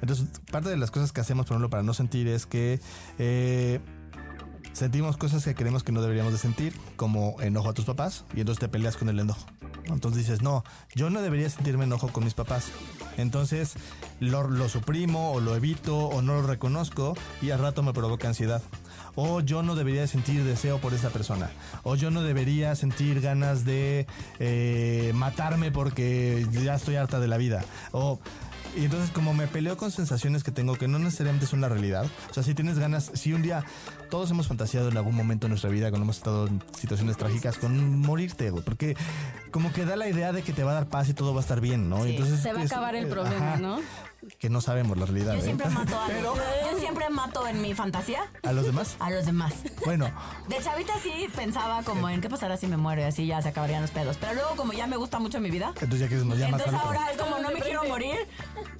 Entonces, parte de las cosas que hacemos, por ejemplo, para no sentir es que eh, sentimos cosas que creemos que no deberíamos de sentir, como enojo a tus papás, y entonces te peleas con el enojo. Entonces dices, no, yo no debería sentirme enojo con mis papás. Entonces lo, suprimo o lo evito o no lo reconozco y al rato me provoca ansiedad. O yo no debería sentir deseo por esa persona. O yo no debería sentir ganas de eh, matarme porque ya estoy harta de la vida. O y entonces como me peleo con sensaciones que tengo que no necesariamente son la realidad. O sea, si tienes ganas, si un día todos hemos fantaseado en algún momento de nuestra vida cuando hemos estado en situaciones trágicas con morirte, güey, porque como que da la idea de que te va a dar paz y todo va a estar bien, ¿no? Sí, entonces se va a es- acabar el problema, ajá, ¿no? Que no sabemos la realidad. Yo ¿eh? siempre mato a Pero Yo siempre mato en mi fantasía a los demás, a los demás. bueno, De chavita sí pensaba como en qué pasará si me muero y así ya se acabarían los pedos. Pero luego como ya me gusta mucho mi vida. entonces ya que nos llamas Entonces ahora es como no me quiero morir,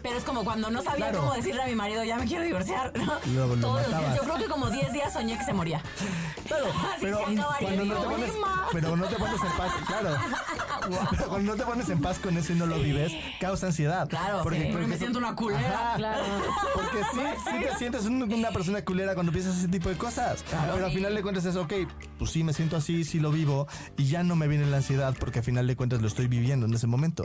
pero es como cuando no sabía Claro. cómo decirle a mi marido ya me quiero divorciar. ¿no? Lo Todos los días. Yo creo que como 10 días soñé que se moría. Claro, pero cuando no te pones, pero no te pones en paz, claro. Pero cuando no te pones en paz con eso y no lo vives, causa ansiedad. Claro, sí, me siento una culera. Ajá. Porque sí, sí te sientes un- una persona culera cuando piensas ese tipo de cosas. Pero al final de cuentas es, ok, pues sí, me siento así, sí lo vivo y ya no me viene la ansiedad porque al final de cuentas lo estoy viviendo en ese momento.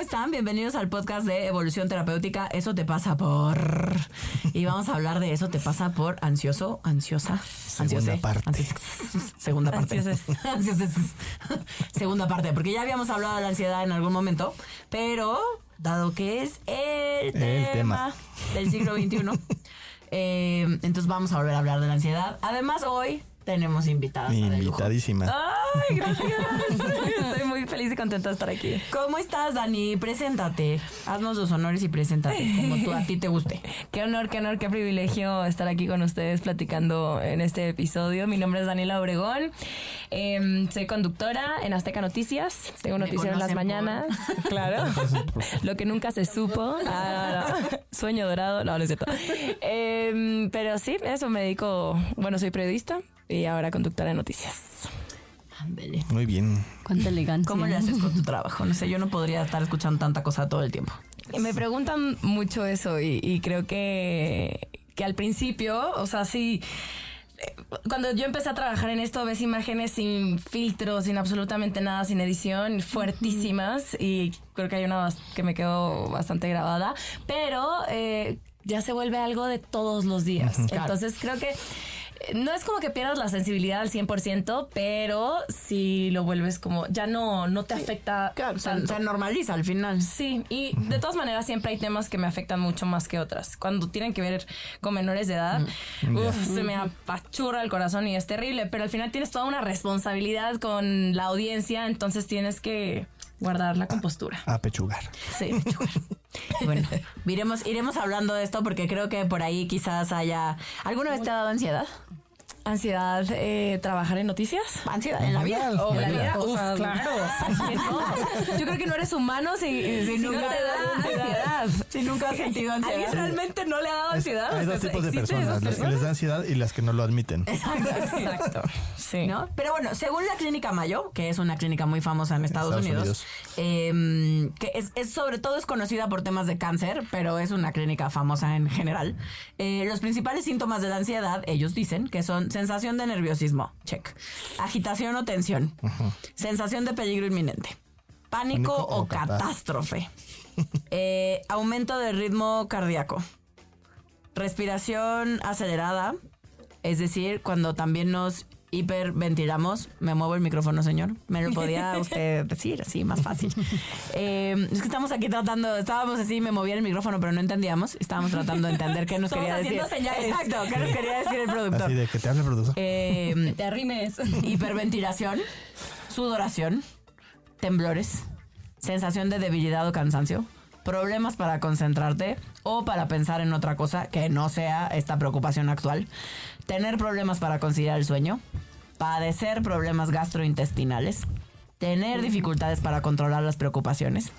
¿Cómo están? Bienvenidos al podcast de Evolución Terapéutica. Eso te pasa por. Y vamos a hablar de eso te pasa por ansioso, ansiosa, Segunda ansiose, parte. segunda parte. Ansioses. Segunda parte, porque ya habíamos hablado de la ansiedad en algún momento, pero dado que es el, El tema, tema. del siglo XXI, eh, entonces vamos a volver a hablar de la ansiedad. Además, hoy tenemos invitadas. Invitadísima. Ay, gracias. Estoy feliz y contenta de estar aquí. ¿Cómo estás, Dani? Preséntate. Haznos los honores y preséntate, como tú a ti te guste. Qué honor, qué honor, qué privilegio estar aquí con ustedes platicando en este episodio. Mi nombre es Daniela Obregón. Eh, soy conductora en Azteca Noticias. Tengo Me noticiero en las mañanas. Claro. Lo que nunca se supo. Ah, no. Sueño dorado. No, no es cierto. Eh, pero sí, eso me dedico. Bueno, soy periodista y ahora conductora de noticias. Muy bien. Cuánta elegancia. ¿Cómo le haces con tu trabajo? No sé, yo no podría estar escuchando tanta cosa todo el tiempo. Me preguntan mucho eso y, y creo que, que al principio, o sea, sí, eh, cuando yo empecé a trabajar en esto, ves imágenes sin filtro, sin absolutamente nada, sin edición, fuertísimas y creo que hay una que me quedó bastante grabada, pero eh, ya se vuelve algo de todos los días. Claro. Entonces creo que... No es como que pierdas la sensibilidad al 100%, pero si lo vuelves como, ya no, no te afecta Claro, se, tanto. se normaliza al final. Sí, y de todas maneras siempre hay temas que me afectan mucho más que otras. Cuando tienen que ver con menores de edad, uf, se me apachurra el corazón y es terrible, pero al final tienes toda una responsabilidad con la audiencia, entonces tienes que guardar la compostura. A pechugar. Sí, Bueno, iremos, iremos hablando de esto porque creo que por ahí quizás haya... ¿Alguna vez te ha dado ansiedad? Ansiedad, eh, trabajar en noticias. ¿Ansiedad en la vida? O la vida. vida, uf, claro. Yo creo que no eres humano si, si no nunca te te da da ansiedad. Si nunca has sentido ansiedad. ¿Alguien realmente no le ha dado ansiedad? Hay O dos sea, tipos de ¿existen personas, las que les da ansiedad y las que no lo admiten. Exacto. Sí. ¿no? Pero bueno, según la clínica Mayo, que es una clínica muy famosa en Estados, Estados Unidos, eh, que es, es sobre todo es conocida por temas de cáncer, pero es una clínica famosa en general. eh, los principales síntomas de la ansiedad, ellos dicen que son sensación de nerviosismo, check, agitación o tensión, sensación de peligro inminente, pánico, Pánico o, o catástrofe, eh, aumento de ritmo cardíaco, respiración acelerada, es decir, cuando también nos hiperventilamos, me muevo el micrófono, señor. Me lo podía usted decir así, más fácil. Eh, es que estamos aquí tratando, estábamos así, me movía el micrófono, pero no entendíamos. Estábamos tratando de entender qué nos quería decir. señales. Exacto, qué nos quería decir el productor. Así de que te hable el productor. Eh, Te arrimes. hiperventilación, sudoración, temblores, sensación de debilidad o cansancio, problemas para concentrarte o para pensar en otra cosa que no sea esta preocupación actual, tener problemas para conciliar el sueño, padecer problemas gastrointestinales, tener dificultades para controlar las preocupaciones,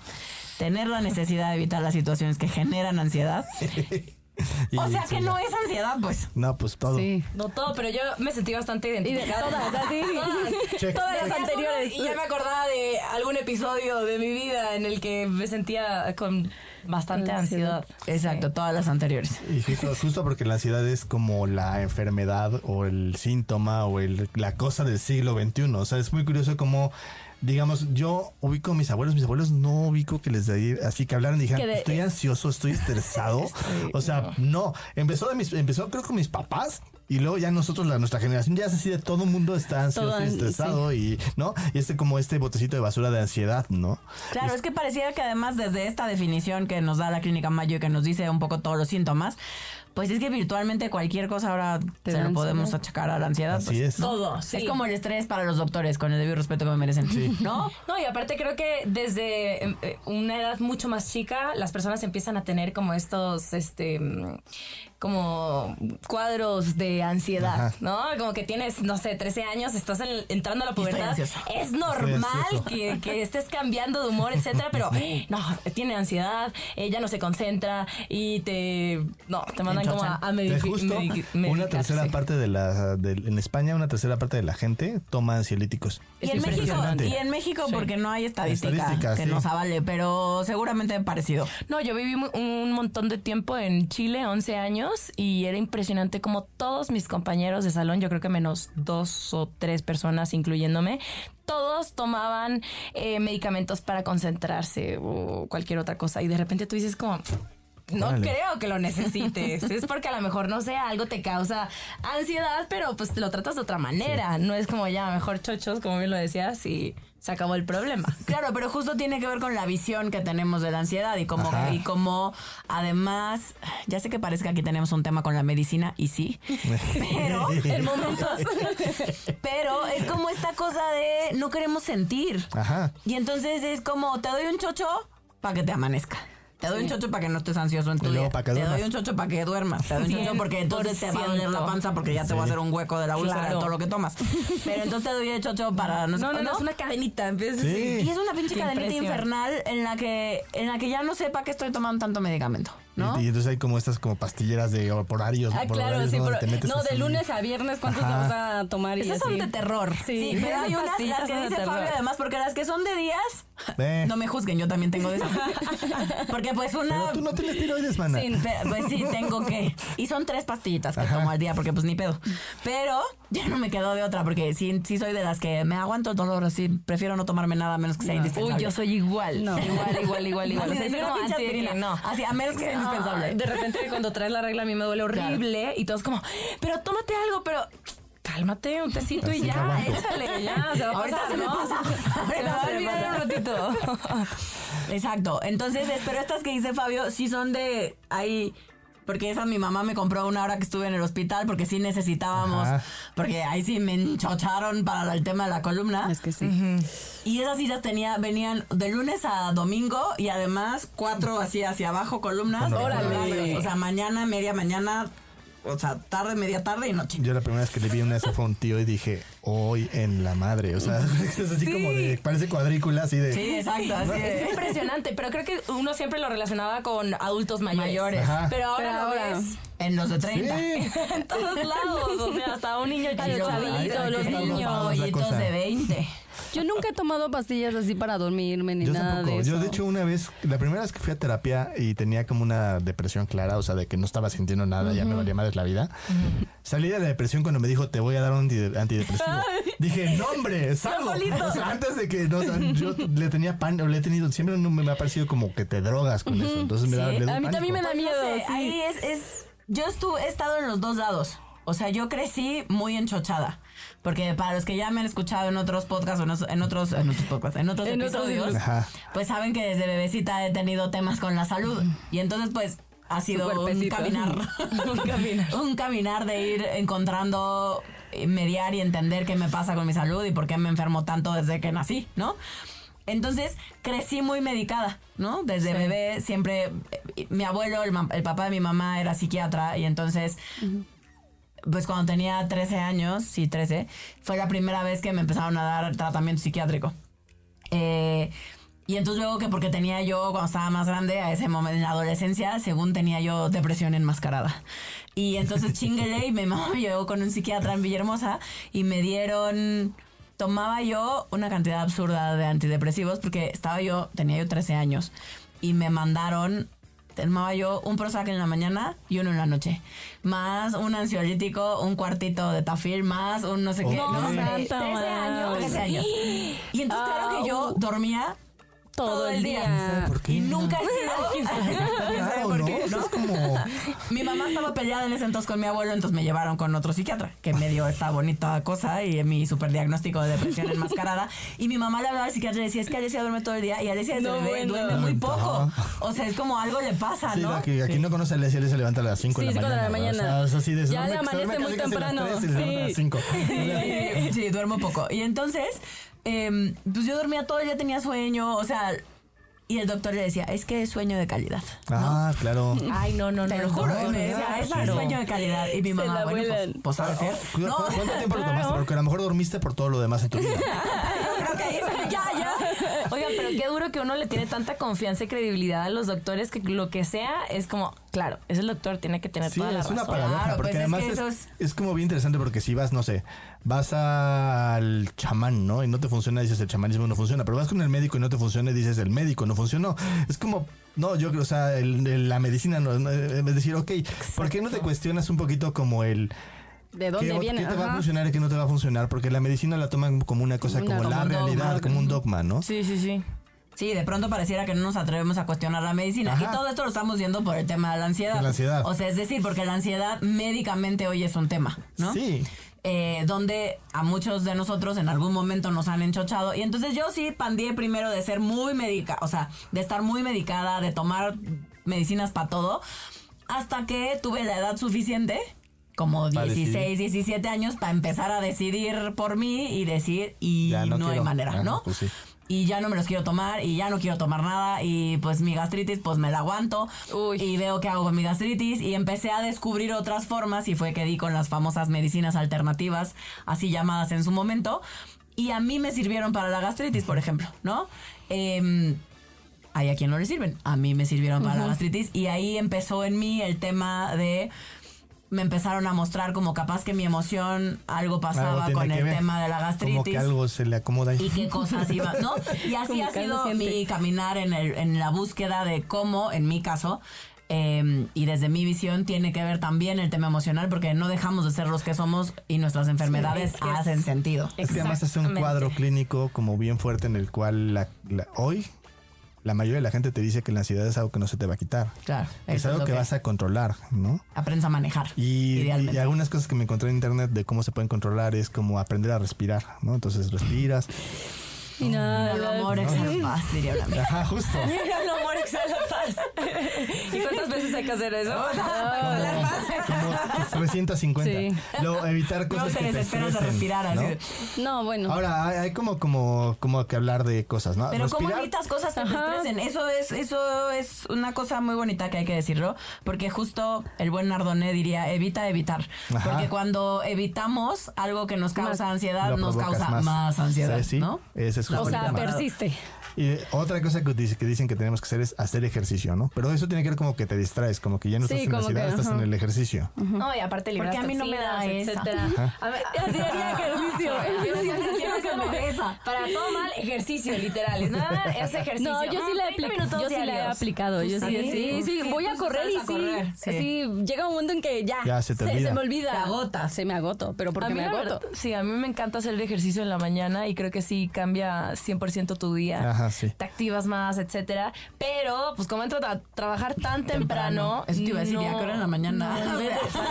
tener la necesidad de evitar las situaciones que generan ansiedad. Y O sea sí, que no es ansiedad, pues. No, pues todo. Sí. No todo, pero yo me sentí bastante Y de identificada. todas, así. Check. Todas las anteriores. Y ya me acordaba de algún episodio de mi vida en el que me sentía con bastante ansiedad. Exacto, todas las anteriores. Y justo, justo porque la ansiedad es como la enfermedad o el síntoma o el, la cosa del siglo XXI. O sea, es muy curioso como, digamos, yo ubico a mis abuelos, mis abuelos no ubico que les de así que hablaran y de- estoy ansioso, estoy estresado. o sea, no. Empezó de mis, empezó creo con mis papás. Y luego ya nosotros, la, nuestra generación, ya es así de todo mundo está ansioso Todo y estresado y, ¿no? Y este como este botecito de basura de ansiedad, ¿no? Claro, es que pareciera que además desde esta definición que nos da la clínica Mayo y que nos dice un poco todos los síntomas, pues es que virtualmente cualquier cosa ahora Te se lo podemos ansiedad. achacar a la ansiedad. Así pues. es. Todo, sí. Es como el estrés para los doctores, con el debido respeto que me merecen. ¿No? No, y aparte creo que desde eh, eh, una edad mucho más chica, las personas empiezan a tener como estos, este, como cuadros de ansiedad, Ajá. ¿no? Como que tienes, no sé, 13 años, estás en- entrando a la pubertad. Es normal que, que estés cambiando de humor, etcétera, pero no, tiene ansiedad, ella no se concentra y te, no, te mandan como a, a una tercera parte de la de- en España una tercera parte de la gente toma ansiolíticos. Y en, México, y en México, porque no hay estadística, Estadística, que sí. nos avale, pero seguramente parecido. No, yo viví mu- un montón de tiempo en Chile, 11 años, y era impresionante como todos mis compañeros de salón, yo creo que menos dos o tres personas, incluyéndome, todos tomaban eh, medicamentos para concentrarse o cualquier otra cosa. Y de repente tú dices como... No creo que lo necesites. es porque a lo mejor, no sé, algo te causa ansiedad, pero pues te lo tratas de otra manera. No es como ya, mejor chochos, como bien lo decías, y se acabó el problema. Claro, pero justo tiene que ver con la visión que tenemos de la ansiedad y como, Ajá. y como además, ya sé que parece que aquí tenemos un tema con la medicina y sí, pero El momento. Pero es como esta cosa de no queremos sentir. Ajá. Y entonces es como, te doy un chocho para que te amanezca. Te doy un chocho para que no estés ansioso en tu luego día. pa' que te doy un chocho para que duermas. Te doy un chocho porque entonces te va a doler la panza porque ya te va a hacer un hueco de la úlcera de Claro. todo lo que tomas. Pero entonces te doy el chocho para no No, no, no, es una cadenita. Sí. Y es una pinche Qué cadenita impresión. infernal en la que en la que ya no sepa que estoy tomando tanto medicamento, ¿no? Y, y entonces hay como estas como pastilleras de por horarios, Ah, por claro, horarios, sí, ¿no? pero Donde te metes no, de lunes a viernes, ¿cuántos Ajá. te vas a tomar? Y Esas son de terror. Sí, pero hay unas, las que dice. Fabio, además, porque las que son de días, Eh. no me juzguen, yo también tengo de esas. porque pues una... Pero tú no tienes tiroides, mana. Sí, pues sí, tengo que. Y son tres pastillitas que Ajá. tomo al día porque pues ni pedo. Pero ya no me quedo de otra porque sí, sí soy de las que me aguanto el dolor así. Prefiero no tomarme nada a menos que sea indispensable. Uy, yo soy igual. No. Igual, igual, igual, igual. Así O sea, de, soy "Una como pinche anti- aspirina". no. Así, a menos que sea indispensable. De repente cuando traes la regla a mí me duele horrible y todos como, pero tómate algo, pero cálmate, un tecito y ya, no échale, ya, se va a Ahorita pasar, se me ¿no? pasa. Se va a olvidar un ratito. Exacto. Entonces, es- pero estas que dice Fabio sí son de ahí. Porque esa mi mamá me compró una hora que estuve en el hospital porque sí necesitábamos. Ajá. Porque ahí sí me enchocharon para el tema de la columna. Es que sí. Y esas sí las tenía, venían de lunes a domingo y además cuatro así hacia abajo columnas. Órale. O sea, mañana, media mañana, o sea, tarde, media tarde y noche. Yo la primera vez que le vi una de esas fue a un tío y dije, hoy en la madre. O sea, es así como de, parece cuadrícula, así de. Sí, exacto. Así Es impresionante, pero creo que uno siempre lo relacionaba con adultos mayores. Pero ahora, Pero lo ahora- ves En los de 30. Sí. en todos lados, o sea, hasta un niño chavito, los niños. pollitos de 20. Yo nunca he tomado pastillas así para dormirme ni Yo nada tampoco. de eso. Yo, de hecho, una vez, la primera vez que fui a terapia y tenía como una depresión clara, o sea, de que no estaba sintiendo nada, ya me valía madres la vida. Salí de la depresión cuando me dijo, te voy a dar un anti- antidepresivo. Dije, no, hombre, salgo. O sea, antes de que, no, o sea, yo le tenía pan, o le he tenido, siempre no me, me ha parecido como que te drogas con eso. Entonces me da, Sí, le doy a mí también me da Pues no miedo. sé, sí. Ahí es, es. Yo estuve, he estado en los dos lados. O sea, yo crecí muy enchochada. Porque para los que ya me han escuchado en otros podcasts o en otros, en otros, en otros podcasts, en otros En episodios, pues saben que desde bebecita he tenido temas con la salud. Y entonces, pues, ha sido un caminar. Un caminar. un caminar de ir encontrando, eh, mediar y entender qué me pasa con mi salud y por qué me enfermo tanto desde que nací, ¿no? Entonces crecí muy medicada, ¿no? Desde bebé siempre, eh, mi abuelo, el, el papá de mi mamá era psiquiatra y entonces pues cuando tenía 13 años, sí, 13, fue la primera vez que me empezaron a dar tratamiento psiquiátrico. Eh, y entonces luego que porque tenía yo, cuando estaba más grande, a ese momento en la adolescencia, según tenía yo depresión enmascarada. Y entonces chinguele y mi mamá me llevó con un psiquiatra en Villahermosa y me dieron... Tomaba yo una cantidad absurda de antidepresivos porque estaba yo, tenía yo 13 años y me mandaron tomaba yo un Prozac en la mañana y uno en la noche. Más un ansiolítico, un cuartito de tafil, más un no sé qué. No, Santa 13 madre. años, 13 años. Y entonces claro que yo dormía Todo el día. ¿Por qué? y nunca he sido... Claro, ¿Por ¿no? qué? Eso ¿No? es como... Mi mamá estaba peleada en ese entonces con mi abuelo, entonces me llevaron con otro psiquiatra que me dio esta bonita cosa y mi super diagnóstico de depresión enmascarada. Y mi mamá le hablaba al psiquiatra y decía, es que Alesia duerme todo el día y desde No, bebé bueno. duerme muy poco. O sea, es como algo le pasa, Sí, ¿no? aquí, aquí no conoce a Leslie se levanta a las 5 Sí, de la cinco de mañana. la ¿verdad? mañana. O sea, es así de Ya le amanece muy a las temprano. tres y se levanta a las Sí. 5. Sí, sí, duermo poco. Y entonces, em, pues yo dormía todo el día, tenía sueño, o sea, y el doctor le decía, es que es sueño de calidad. Ah, claro. Ay, no, no, no. Te lo juro, no, me decía, es claro. sueño de calidad. Y mi Se mamá, bueno, pues, pues ser. ¿Cu- No, cu- ¿Cuánto tiempo lo tomaste? Porque a lo mejor dormiste por todo lo demás en tu vida. creo que ahí ya, ya. Oigan, pero qué duro que uno le tiene tanta confianza y credibilidad a los doctores que lo que sea es como, claro, es el doctor, tiene que tener Sí, toda la es una razón. paradoja, Claro, porque pues es además que es, eso es- es como bien interesante porque si vas, no sé, vas al chamán, ¿no? Y no te funciona, dices el chamanismo no funciona, pero vas con el médico y no te funciona y dices el médico no funcionó. Es como, no, yo creo, o sea, el- el- la medicina no, no, es decir, ok, ¿por qué no te cuestionas un poquito como el... ¿De ¿Qué, dónde viene? qué te va a funcionar y qué no te va a funcionar? Porque la medicina la toman como una cosa, Una- como la dogma. realidad, como un dogma, ¿no? Sí, sí, sí. Sí, de pronto pareciera que no nos atrevemos a cuestionar la medicina. Ajá. Y todo esto lo estamos viendo por el tema de la ansiedad. De la ansiedad. O sea, es decir, porque la ansiedad médicamente hoy es un tema, ¿no? Sí. Eh, donde a muchos de nosotros en algún momento nos han enchochado. Y entonces yo sí pandié primero de ser muy médica, o sea, de estar muy medicada, de tomar medicinas para todo, hasta que tuve la edad suficiente, como Para 16, 17 años, para empezar a decidir por mí y decir, y Ya no, no hay manera, ¿no? pues sí. Y ya no me los quiero tomar y ya no quiero tomar nada y pues mi gastritis pues me la aguanto Uy. y veo qué hago con mi gastritis y empecé a descubrir otras formas y fue que di con las famosas medicinas alternativas, así llamadas en su momento, y a mí me sirvieron para la gastritis, por ejemplo, ¿no? Em, hay a quien no le sirven, a mí me sirvieron para la gastritis y ahí empezó en mí el tema de me empezaron a mostrar como capaz que mi emoción algo pasaba con el ver. tema de la Como gastritis que algo se le acomoda ahí. y qué cosas iba, ¿no? Y así Como ha sido mi caminar en, el, en la búsqueda de cómo, en mi caso, eh, y desde mi visión, tiene que ver también el tema emocional, porque no dejamos de ser los que somos y nuestras enfermedades es que es- hacen sentido. Es que además es un cuadro clínico como bien fuerte en el cual la- la- hoy la mayoría de la gente te dice que la ansiedad es algo que no se te va a quitar. Claro, Es algo que, vas a controlar, ¿no? Aprendes a manejar. Y, y algunas cosas que me encontré en internet de cómo se pueden controlar es como aprender a respirar, ¿no? Entonces respiras. Y nada. El amor exhala paz, diría una amiga. Ajá, justo. El amor exhala paz. ¿Y cuántas veces hay que hacer eso? Como 350. Sí. Luego, evitar No cosas que te desesperas de estresen, respirar ¿no? así. No, bueno. Ahora, hay, hay como, como, como que hablar de cosas, ¿no? Pero cómo Respirar- evitas cosas que te estresen. Eso es, eso es una cosa muy bonita que hay que decirlo, porque justo el buen Nardoné diría evita evitar, Ajá. porque cuando evitamos algo que nos causa ansiedad Lo nos causa más, ansiedad, Sí, sí. ¿no? Ese es o sea, persiste. Y otra cosa que, dice, que dicen que tenemos que hacer es hacer ejercicio, ¿no? Pero eso tiene que ver como que te distraes, como que ya no Sí, estás en la que, estás en el ejercicio. No, y aparte liberas Porque a mí no me da etcétera. A ver, Así haría ejercicio. Yo sí Quiero que me dé esa. Para todo mal, ejercicio, literal. Es nada, es ejercicio. No, yo sí la he, 30 apli- minutos yo sí la he aplicado. Yo sí, ¿Sí? sí, voy a correr y sí, llega un momento en que ya, Ya se te olvida. me olvida. Te agotas. Se me agoto, pero porque me agoto. verdad, sí, a mí me encanta hacer el ejercicio en la mañana y creo que sí cambia 100% tu día. Ajá, sí. Te activas más, etcétera. Pero, pues como entro a trabajar tan temprano. Eso te iba a decir, ¿ya qué hora en la mañana?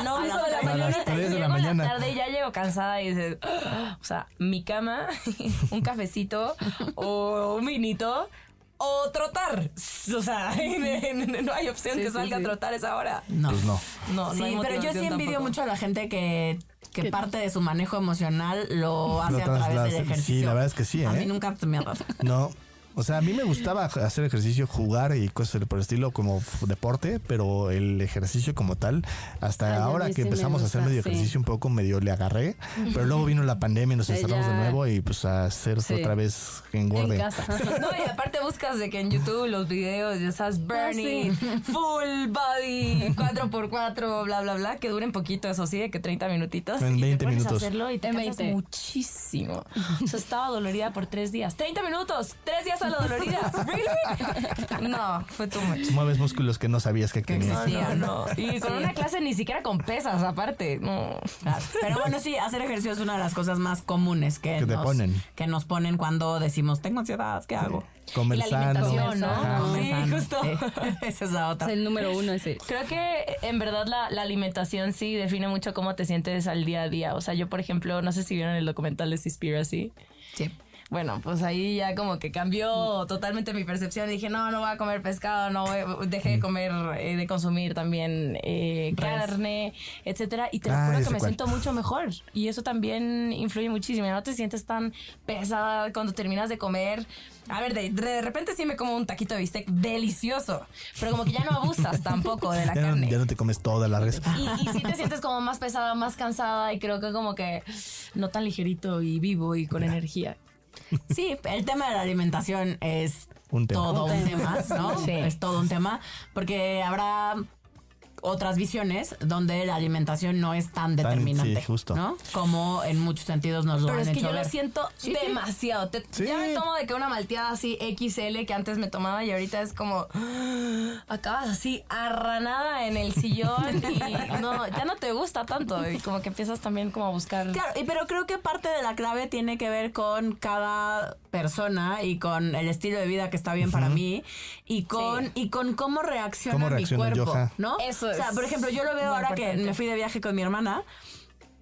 No, A eso las de la tres. A las mañana. tres de la llego en mañana. la tarde y ya llego cansada y dices, o sea, mi cama, un cafecito o un vinito. O trotar. O sea, no hay opción Sí, que sí, salga sí. a trotar a esa hora. No. Pues no. No, no Sí, hay pero yo sí envidio tampoco. mucho a la gente que, que Que- parte de su manejo emocional lo hace a través del sí, ejercicio. la verdad es que sí, A ¿eh? mí nunca se me ha dado. No. O sea, a mí me gustaba hacer ejercicio, jugar y cosas por el estilo como deporte, pero el ejercicio como tal, hasta Ay, ahora que sí empezamos a hacer gusta, medio sí. ejercicio un poco, medio le agarré, pero luego vino la pandemia y nos Sí, encerramos de nuevo y pues a hacer Sí. otra vez que En engorde. casa. No, y aparte buscas de que en YouTube los videos, ya sabes, Bernie, full body, 4x4, bla, bla, bla, que duren poquito, eso sí, de que 30 minutitos. En y 20 te pones minutos. a hacerlo y te En cansas 20. muchísimo. O sea, estaba dolorida por tres días. 30 minutos, tres días a la dolorida. ¿Really? No, fue too much. Mueves músculos que no sabías que tenías. No, no, no. Y con una clase ni siquiera con pesas, aparte. No. Pero bueno, sí, hacer ejercicio es una de las cosas más comunes que, Que te nos, ponen. que nos ponen cuando decimos, tengo ansiedad, ¿qué hago? Comer Y la sano. alimentación, ¿no? Sí, sano. justo. Sí. Esa es la Es otra. el número uno ese. Creo que en verdad la, la alimentación sí define mucho cómo te sientes al día a día. O sea, yo, por ejemplo, no sé si vieron el documental de Seaspiracy. Sí. Bueno, pues ahí ya como que cambió totalmente mi percepción. Dije, no, no voy a comer pescado, no voy- dejé de comer, eh, de consumir también eh, carne, etcétera. Y te lo Ah, juro que me siento mucho mejor. Y eso también influye muchísimo. No te sientes tan pesada cuando terminas de comer. A ver, de, de repente sí me como un taquito de bistec delicioso, pero como que ya no abusas tampoco de la Ya no, carne. ya no te comes toda la res. Y, y sí te sientes como más pesada, más cansada y creo que como que no tan ligerito y vivo y con energía. Sí, el tema de la alimentación es Un tema. todo un tema, ¿no? Sí. Es todo un tema, porque habrá otras visiones donde la alimentación no es tan determinante, sí, justo. ¿no? Como en muchos sentidos nos lo Pero han es que hecho yo ver. lo siento Sí, sí. demasiado. Te- Sí. Ya me tomo de que una malteada así XL que antes me tomaba y ahorita es como acabas así arranada en el sillón y no, ya no te gusta tanto y como que empiezas también como a buscar Claro, y pero creo que parte de la clave tiene que ver con cada persona y con el estilo de vida que está bien para mí y con Sí. y con cómo reacciona Cómo mi reacciona cuerpo, ajá. ¿no? Eso O sea, por ejemplo, yo lo veo ahora que me fui de viaje con mi hermana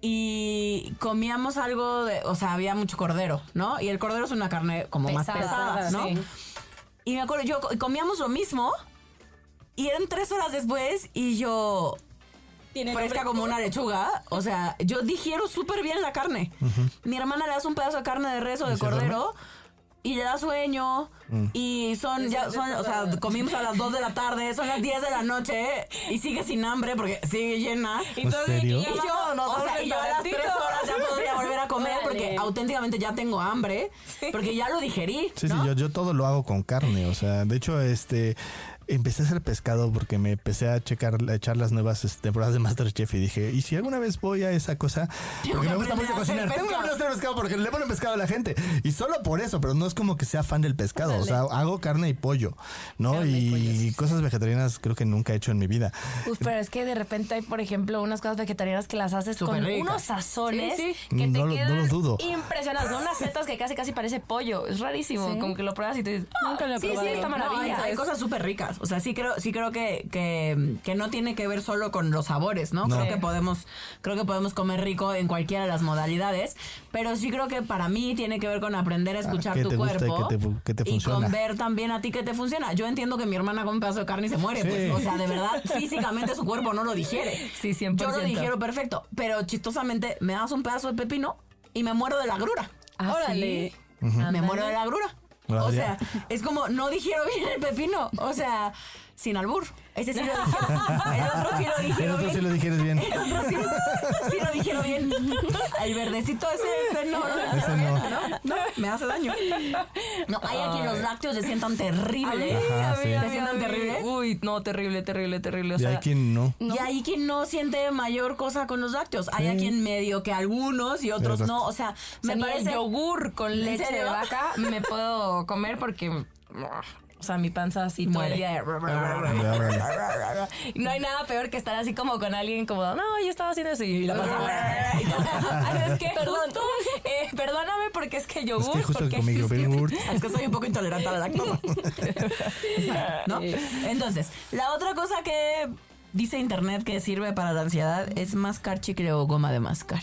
y comíamos algo de, o sea, había mucho cordero, ¿no? Y el cordero es una carne como más Pesada, ¿no? sí. Y me acuerdo, yo co- comíamos lo mismo y eran tres horas después y yo Tiene fresca como una lechuga. O sea, yo digiero súper bien la carne. Mi hermana le das un pedazo de carne de res o de ¿Y se duerme? Y le da sueño. Y son, ya son, o sea, comimos a las 2 de la tarde, son las 10 de la noche y sigue sin hambre porque sigue llena. Y ¿En todo serio? y yo, vámonos o sea, y yo a las 3 restaurantito. horas ya podría volver a comer porque auténticamente ya tengo hambre, porque ya lo digerí. Sí, ¿no? sí, yo, yo todo lo hago con carne. O sea, de hecho, este empecé a hacer pescado porque me empecé a checar, a echar las nuevas este, temporadas de Masterchef y dije, ¿y si alguna vez voy a esa cosa? Porque que me gusta mucho cocinar. Tengo que aprender a hacer pescado porque le ponen pescado a la gente. Y solo por eso, pero no es como que sea fan del pescado. O sea, hago carne y pollo, ¿no? Carne y y pollo, sí, sí. cosas vegetarianas creo que nunca he hecho en mi vida. Uf, pero es que de repente hay, por ejemplo, unas cosas vegetarianas que las haces con unos sazones Sí, que No te no quedan dudo. impresionantes. Son unas setas que casi casi parece pollo. Es rarísimo. Sí. Como que lo pruebas y te dices, "Ah, Nunca lo he sí, sí, probado. está No, hay, maravilla. hay cosas súper ricas. O sea, sí creo, sí creo que, que, que no tiene que ver solo con los sabores, ¿no? No. Creo Sí. que podemos, creo que podemos comer rico en cualquiera de las modalidades. Pero sí creo que para mí tiene que ver con aprender a escuchar qué tu te gusta y cuerpo. qué te qué te y con ver también a ti que te funciona. Yo entiendo que mi hermana come un pedazo de carne y se muere. Sí. Pues, o sea, de verdad, físicamente su cuerpo no lo digiere. Sí, 100%. Yo lo digiero perfecto. Pero chistosamente me das un pedazo de pepino y me muero de la grura. Ah, Órale. sí. Me muero de la grura. O sea, es como no digiero bien el pepino. O sea, sin albur. Ese sí lo digiero. El otro sí lo El digiero otro bien. sí lo digieres bien. El otro sí, sí lo digiero bien. El verdecito ese, ese no, Ese no. bien, no, no, me hace daño. No, hay a quien los lácteos se sientan terrible. Ajá, sí. ¿Te sientan terrible? Uy, no, terrible, terrible, terrible. O Y sea, hay quien no. Y hay quien no siente mayor cosa con los lácteos. Hay a Sí. quien medio que algunos y otros no. O sea, me ni parece. el yogur con ¿En leche de vaca me puedo comer porque... O sea, mi panza así Muere. Y No hay nada peor que estar así como con alguien como, no, yo estaba haciendo eso y la panza. es que, perdón, eh, perdóname porque es que Es yogur. que justo porque yogurt. Es que soy un poco intolerante a la lactosa. ¿No? Entonces, la otra cosa que dice internet que sirve para la ansiedad es mascar chicle o goma de mascar.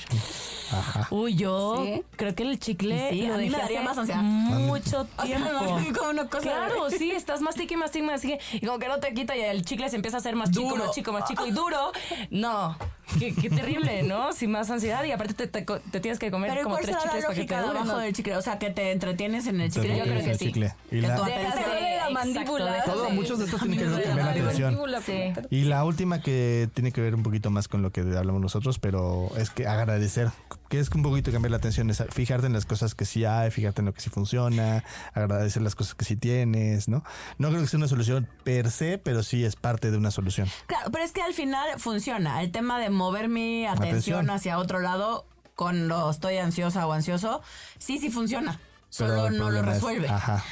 Uy, yo Sí. creo que el chicle Sí, lo a mí me dejé daría más ansiedad. mucho O sea, tiempo. como una cosa Claro, sí, estás más tique, más tique, más tique, y como que no te quita y el chicle se empieza a hacer más chico, Duro. más chico, más chico y duro. No, qué, qué terrible, ¿no? Sin más ansiedad y aparte te, te co- te tienes que comer Pero ¿y como ¿cuál tres chicles para que te lógica duren, debajo ¿no? del chicle? O sea, que te entretienes en el Te chicle. yo creo que sí. chicle. Y Que la, de- la mandíbula. todo, de- muchos de estos tienen que ver con cambiar la atención. Sí. Y la última que tiene que ver un poquito más con lo que hablamos nosotros, pero es que agradecer, que es un poquito cambiar la atención, es fijarte en las cosas que sí hay, fijarte en lo que sí funciona, agradecer las cosas que sí tienes, ¿no? No creo que sea una solución per se, pero sí es parte de una solución. Claro, pero es que al final funciona. El tema de mover mi atención, Atención. hacia otro lado cuando estoy ansiosa o ansioso, sí, sí funciona. Pero Solo no lo es- resuelve. ajá.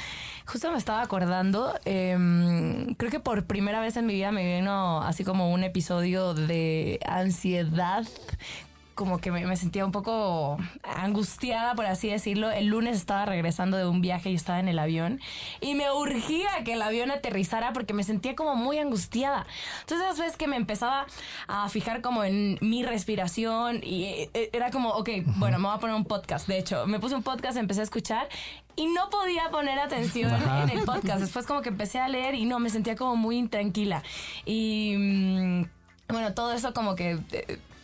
Justo me estaba acordando, em, creo que por primera vez en mi vida me vino así como un episodio de ansiedad, como que me, me sentía un poco angustiada, por así decirlo. El lunes estaba regresando de un viaje y estaba en el avión y me urgía que el avión aterrizara porque me sentía como muy angustiada. Entonces, esas veces que me empezaba a fijar como en mi respiración y eh, eh, era como, ok, bueno, me voy a poner un podcast. De hecho, me puse un podcast, empecé a escuchar y no podía poner atención en el podcast. Después como que empecé a leer y no, me sentía como muy intranquila. Y mm, bueno, todo eso como que...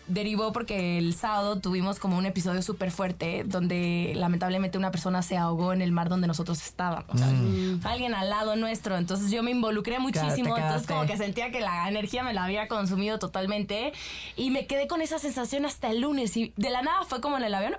derivó porque el sábado tuvimos como un episodio súper fuerte donde lamentablemente una persona se ahogó en el mar donde nosotros estábamos. Sea, Alguien al lado nuestro. Entonces yo me involucré muchísimo. entonces como que sentía que la energía me la había consumido totalmente. Y me quedé con esa sensación hasta el lunes. Y de la nada fue como en el avión.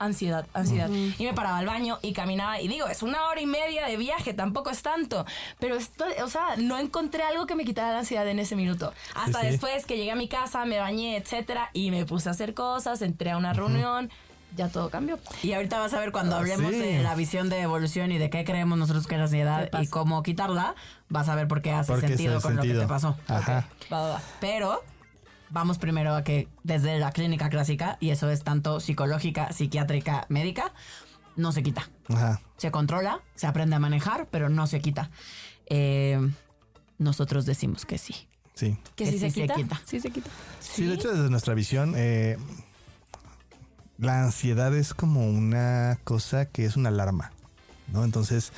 Ansiedad, ansiedad. Y me paraba al baño y caminaba. Y digo, es una hora y media de viaje, tampoco es tanto. Pero esto, o sea, no encontré algo que me quitara la ansiedad en ese minuto. Hasta sí. después que llegué a mi casa, me bañé, etcétera, y me puse a hacer cosas, entré a una reunión, ya todo cambió. Y ahorita vas a ver cuando Ah, hablemos sí. de la visión de evolución y de qué creemos nosotros que es la ansiedad y cómo quitarla, vas a ver por qué hace Porque sentido con lo que sentido. te pasó. Ajá. Va, va, va. Pero vamos primero a que desde la clínica clásica, y eso es tanto psicológica, psiquiátrica, médica, no se quita. Ajá. Se controla, se aprende a manejar, pero no se quita. Eh, nosotros decimos que sí. Sí. ¿Que sí se quita? quita. Sí se quita. Sí, de hecho, desde nuestra visión, eh, la ansiedad es como una cosa que es una alarma, ¿no? Entonces,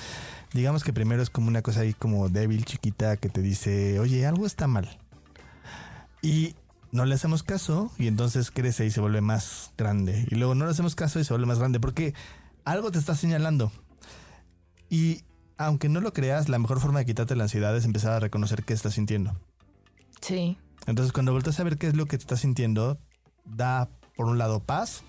digamos que primero es como una cosa ahí como débil, chiquita, que te dice, oye, algo está mal. Y no le hacemos caso y entonces crece y se vuelve más grande. Y luego no le hacemos caso y se vuelve más grande porque algo te está señalando. Y aunque no lo creas, la mejor forma de quitarte la ansiedad es empezar a reconocer qué estás sintiendo. Sí. Entonces, cuando vueltas a ver qué es lo que te estás sintiendo, da por un lado paz,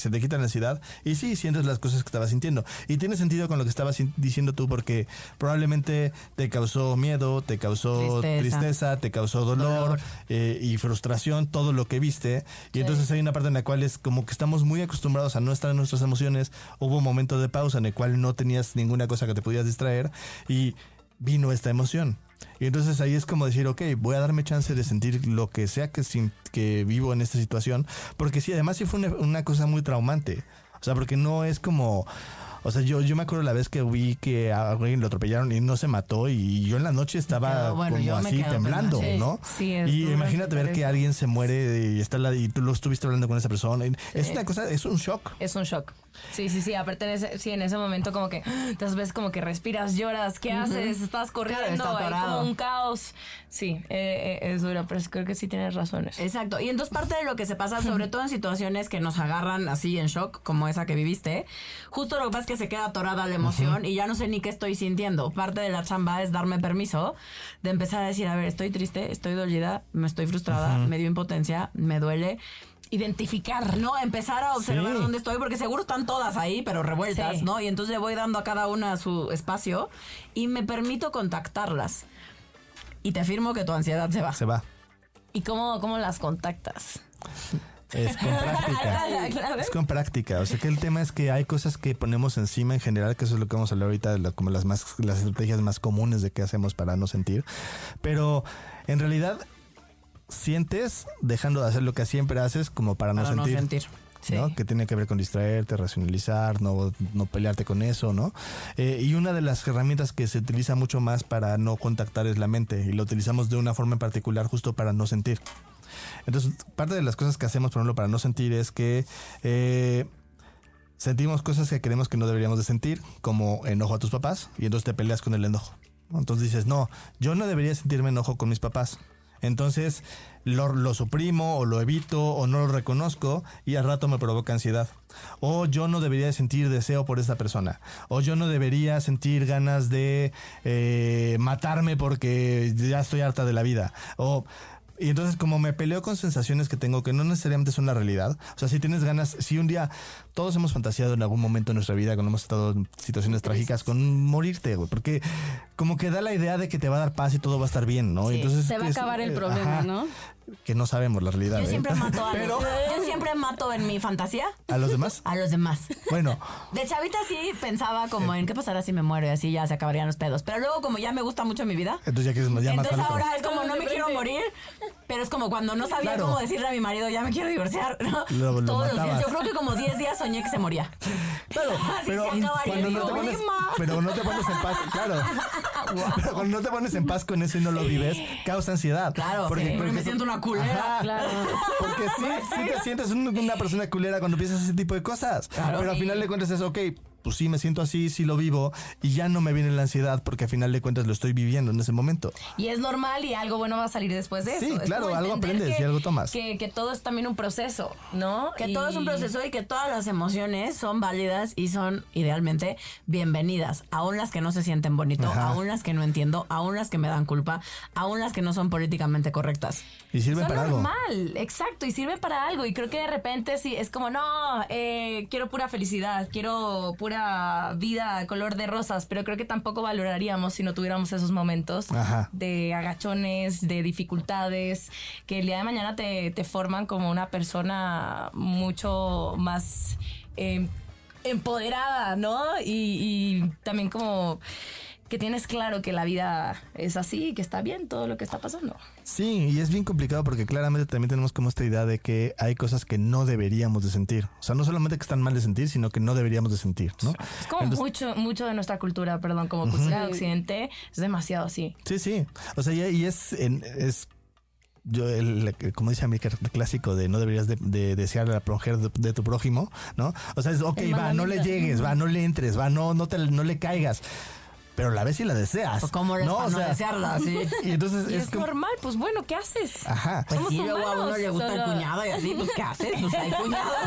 se te quita la ansiedad y sí sientes las cosas que estabas sintiendo. Y tiene sentido con lo que estabas diciendo tú porque probablemente te causó miedo, te causó Tristeza. tristeza, te causó dolor, Dolor. eh, y frustración, todo lo que viste. Y entonces hay una parte en la cual es como que estamos muy acostumbrados a no estar en nuestras emociones. Hubo un momento de pausa en el cual no tenías ninguna cosa que te pudieras distraer y vino esta emoción. Y entonces ahí es como decir, ok, voy a darme chance de sentir lo que sea que, que vivo en esta situación. Porque sí, además sí fue una cosa muy traumante. O sea, porque no es como... O sea, yo, yo me acuerdo la vez que vi que a alguien lo atropellaron y no se mató y yo en la noche estaba quedo- bueno, como así temblando, ¿no? sí, es y imagínate ver que alguien se muere y está la, y tú lo estuviste hablando con esa persona. Es una cosa, es un shock. Es un shock. Sí, sí, sí. Aparte, en ese, sí, en ese momento como que te ves como que respiras, lloras, ¿qué haces? Estás corriendo, está hay como un caos. Sí, eh, eh, es duro, pero creo que sí tienes razones. Exacto. Y entonces parte de lo que se pasa, sobre todo en situaciones que nos agarran así en shock, como esa que viviste, justo lo que pasa es que se queda atorada la emoción y ya no sé ni qué estoy sintiendo. Parte de la chamba es darme permiso de empezar a decir, a ver, estoy triste, estoy dolida, me estoy frustrada, me dio impotencia, me duele. Identificar, ¿no? Empezar a observar Sí. dónde estoy, porque seguro están todas ahí, pero revueltas, Sí. ¿no? Y entonces le voy dando a cada una su espacio y me permito contactarlas. Y te afirmo que tu ansiedad se va. Se va. ¿Y cómo, cómo las contactas? Es con práctica. Es con práctica. O sea que el tema es que hay cosas que ponemos encima en general, que eso es lo que vamos a hablar ahorita, como las más, las estrategias más comunes de qué hacemos para no sentir. Pero en realidad sientes dejando de hacer lo que siempre haces como para no Para no sentir. sentir. ¿no? Que tiene que ver con distraerte, racionalizar, no, no pelearte con eso, ¿no? Eh, y una de las herramientas que se utiliza mucho más para no contactar es la mente y lo utilizamos de una forma en particular justo para no sentir. Entonces, parte de las cosas que hacemos, por ejemplo, para no sentir es que eh, sentimos cosas que creemos que no deberíamos de sentir, como enojo a tus papás, y entonces te peleas con el enojo. ¿no? Entonces dices, no, yo no debería sentirme enojo con mis papás. Entonces lo, suprimo o lo evito o no lo reconozco y al rato me provoca ansiedad. O yo no debería de sentir deseo por esta persona. O yo no debería sentir ganas de eh, matarme porque ya estoy harta de la vida. O y entonces como me peleo con sensaciones que tengo que no necesariamente son la realidad, o sea, si tienes ganas, si un día todos hemos fantaseado en algún momento de nuestra vida cuando hemos estado en situaciones trágicas con morirte, güey, porque como que da la idea de que te va a dar paz y todo va a estar bien, ¿no? Sí, entonces Se va a es- acabar el problema, ajá, ¿no? Que no sabemos la realidad. Yo ¿eh? siempre mato a Pero Yo siempre mato en mi fantasía a los demás, a los demás. bueno, De chavita sí pensaba como en qué pasará si me muero y así ya se acabarían los pedos. Pero luego como ya me gusta mucho mi vida. entonces ya que es ya más Entonces ahora es como no me quiero morir, pero es como cuando no sabía Claro. cómo decirle a mi marido ya me quiero divorciar, ¿no? Lo- lo Todos los días. Yo creo que como 10 días soñé que se moría. Claro, Así pero cuando no te pones, pero no te pones en paz, claro. Pero cuando no te pones en paz con eso y no lo vives, causa ansiedad. Claro, porque, me siento una culera. Claro. Porque sí, sí te sientes un- una persona culera cuando piensas ese tipo de cosas. Pero al final de cuentas es, ok, pues sí, me siento así, sí lo vivo y ya no me viene la ansiedad porque al final de cuentas lo estoy viviendo en ese momento. Y es normal y algo bueno va a salir después de eso. Sí, Es claro, algo aprendes que- y algo tomas. Que, que todo es también un proceso, ¿no? Que Y- todo es un proceso y que todas las emociones son válidas y son idealmente bienvenidas. Aún las que no se sienten bonito, Ajá. aún las que no entiendo, aún las que me dan culpa, aún las que no son políticamente correctas. Y sirve Son para algo. normal, exacto, y sirve para algo. Y creo que de repente sí, es como, no, eh, quiero pura felicidad, quiero pura vida color de rosas, pero creo que tampoco valoraríamos si no tuviéramos esos momentos Ajá. de agachones, de dificultades, que el día de mañana te, te forman como una persona mucho más eh, empoderada, ¿no? Y, y también como que tienes claro que la vida es así, que está bien todo lo que está pasando. Sí, y es bien complicado porque claramente también tenemos como esta idea de que hay cosas que no deberíamos de sentir. O sea, no solamente que están mal de sentir, sino que no deberíamos de sentir, ¿no? Es como Entonces- mucho, mucho de nuestra cultura, perdón, como cultura de occidente, es demasiado así. Sí, sí. O sea, y, y es, en- es yo el, como dice América el clásico de no deberías de, de desear la mujer de, de tu prójimo, ¿no? O sea, es ok, va, no le llegues, va, no le entres, va, no, no te, no le caigas. Pero la ves y la deseas. Pues, ¿cómo eres ¿no? para O no sea, desearla, sí? Y entonces Y es, es como, normal, pues bueno, ¿qué haces? ajá. Pues Somos sí, luego a uno le gusta el cuñado y así, pues ¿qué haces? Pues hay cuñado.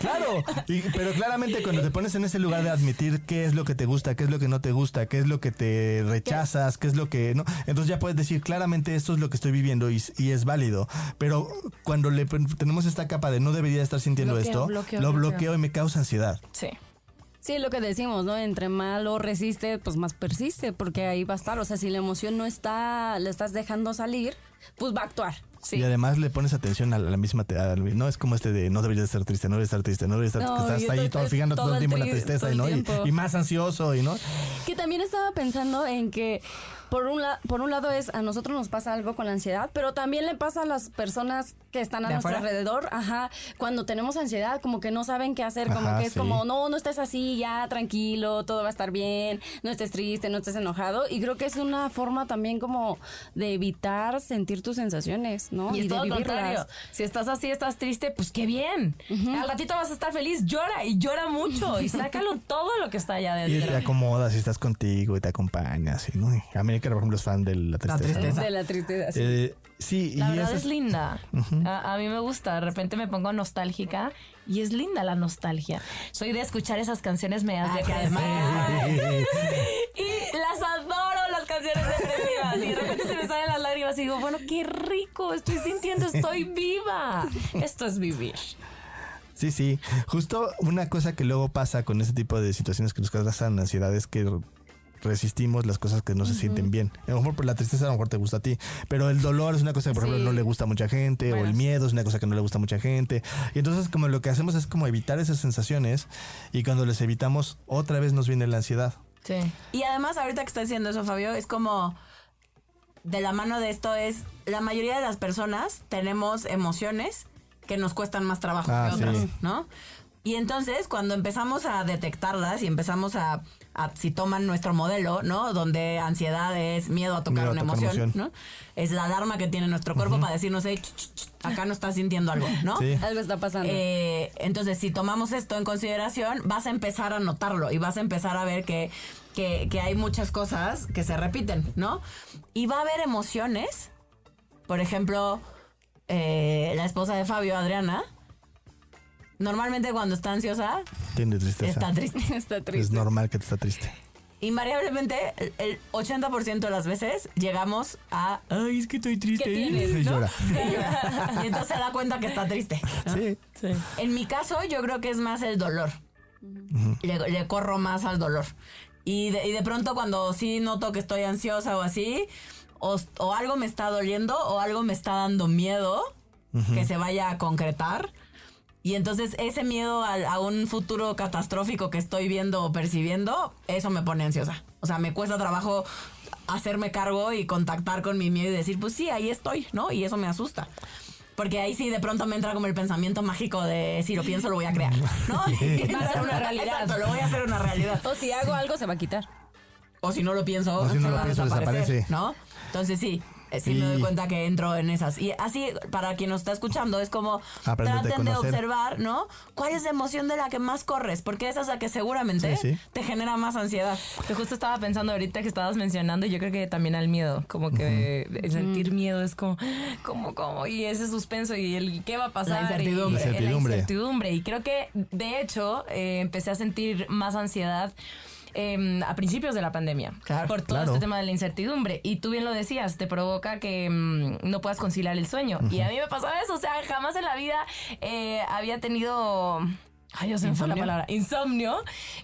Claro, y- pero claramente cuando te pones en ese lugar de admitir qué es lo que te gusta, qué es lo que no te gusta, qué es lo que te rechazas, qué es lo que no, entonces ya puedes decir claramente esto es lo que estoy viviendo y, y es válido. Pero cuando le tenemos esta capa de no debería estar sintiendo Bloqueo, esto, bloqueo, lo bloqueo. bloqueo y me causa ansiedad. Sí. Sí, lo que decimos, ¿no? Entre más lo resiste, pues más persiste, porque ahí va a estar. O sea, si la emoción no está, le estás dejando salir, pues va a actuar. Sí. Y además le pones atención a la misma, a- no es como este de no deberías estar triste, no deberías estar triste, no deberías estar, No, estás ahí todo- fijando todo, el tiempo en la tri- tristeza y, ¿no? Y, y más ansioso y no. Que también estaba pensando en que por un, la- por un lado es a nosotros nos pasa algo con la ansiedad, pero también le pasa a las personas que están a ¿De nuestro afuera? alrededor, ajá, cuando tenemos ansiedad, como que no saben qué hacer, como Ajá, que es sí. como, no, no estés así, ya tranquilo, todo va a estar bien, no estés triste, no estés enojado, y creo que es una forma también como de evitar sentir tus sensaciones, ¿no? Y de todo lo vivirlas. contrario. Si estás así, estás triste, pues qué bien. Al ratito vas a estar feliz, llora y llora mucho y sácalo todo lo que está allá Y te adentro. acomodas y estás contigo y te acompañas. Y, ¿no? Y América, por ejemplo, es fan de la tristeza. tristeza. De la tristeza. sí. Eh, sí, La y verdad es linda. a, a mí me gusta. De repente me pongo nostálgica y es linda la nostalgia. Soy de escuchar esas canciones medias de Ah, que además. además- Y las adoro, las canciones depresivas. Y de repente se me salen las lágrimas y digo, bueno, qué rico, estoy sintiendo, estoy viva. Esto es vivir. Sí, sí. Justo una cosa que luego pasa con ese tipo de situaciones que nos causan ansiedad es que resistimos las cosas que no se sienten bien. A lo mejor por la tristeza a lo mejor te gusta a ti, pero el dolor es una cosa que por Sí. ejemplo no le gusta a mucha gente o el sí. miedo es una cosa que no le gusta a mucha gente. Y entonces como lo que hacemos es como evitar esas sensaciones y cuando les evitamos otra vez nos viene la ansiedad. Sí. Y además, ahorita que está diciendo eso, Fabio, es como de la mano de esto es la mayoría de las personas tenemos emociones que nos cuestan más trabajo Ah, que otras, sí. ¿no? Y entonces, cuando empezamos a detectarlas y empezamos a, a- si toman nuestro modelo, ¿no? Donde ansiedad es miedo a tocar Miedo a una tocar emoción, emoción. ¿no? Es la alarma que tiene nuestro cuerpo para decirnos, hey, ch, ch, ch, acá no estás sintiendo algo, ¿no? Sí. Algo está pasando. Eh, entonces, si tomamos esto en consideración, vas a empezar a notarlo y vas a empezar a ver que que, que hay muchas cosas que se repiten, ¿no? Y va a haber emociones. Por ejemplo, eh, la esposa de Fabio, Adriana, normalmente cuando está ansiosa, Tiene tristeza. está triste. Está es triste. normal que te está triste. Invariablemente, el- el 80% de las veces llegamos a. Ay, es que estoy triste. ¿Qué tienes? Y llora. y entonces se da cuenta que está triste. ¿no? Sí. En mi caso, yo creo que es más el dolor. le, le corro más al dolor. Y de, y de pronto cuando sí noto que estoy ansiosa o así, o, o algo me está doliendo o algo me está dando miedo que se vaya a concretar. Y entonces ese miedo al- a, un futuro catastrófico que estoy viendo o percibiendo, eso me pone ansiosa. O sea, me cuesta trabajo hacerme cargo y contactar con mi miedo y decir, pues sí, ahí estoy, ¿no? Y eso me asusta. Porque ahí sí de pronto me entra como el pensamiento mágico de si lo pienso lo voy a crear, ¿no? Va a ser una realidad. Exacto, lo voy a hacer una realidad. O si hago algo, se va a quitar. O si no lo pienso, O si no se lo va a pienso, desaparecer, desaparece. ¿no? Entonces sí, sí me doy cuenta que entro en esas. Y así, para quien nos está escuchando, es como traten de observar, ¿no? ¿Cuál es la emoción de la que más corres? Porque esa es la que seguramente Sí, sí. te genera más ansiedad. Que justo estaba pensando ahorita que estabas mencionando, y yo creo que también al miedo, como que el sentir miedo es como, como, como, y ese suspenso y el qué va a pasar. La incertidumbre. y- La incertidumbre. La incertidumbre. Y creo que, de hecho, eh, empecé a sentir más ansiedad. Eh, a principios de la pandemia Claro. por todo Claro. este tema de la incertidumbre y tú bien lo decías te provoca que mm, no puedas conciliar el sueño y a mí me pasaba eso o sea jamás en la vida eh, había tenido Ay, Dios, se me fue la palabra. Insomnio.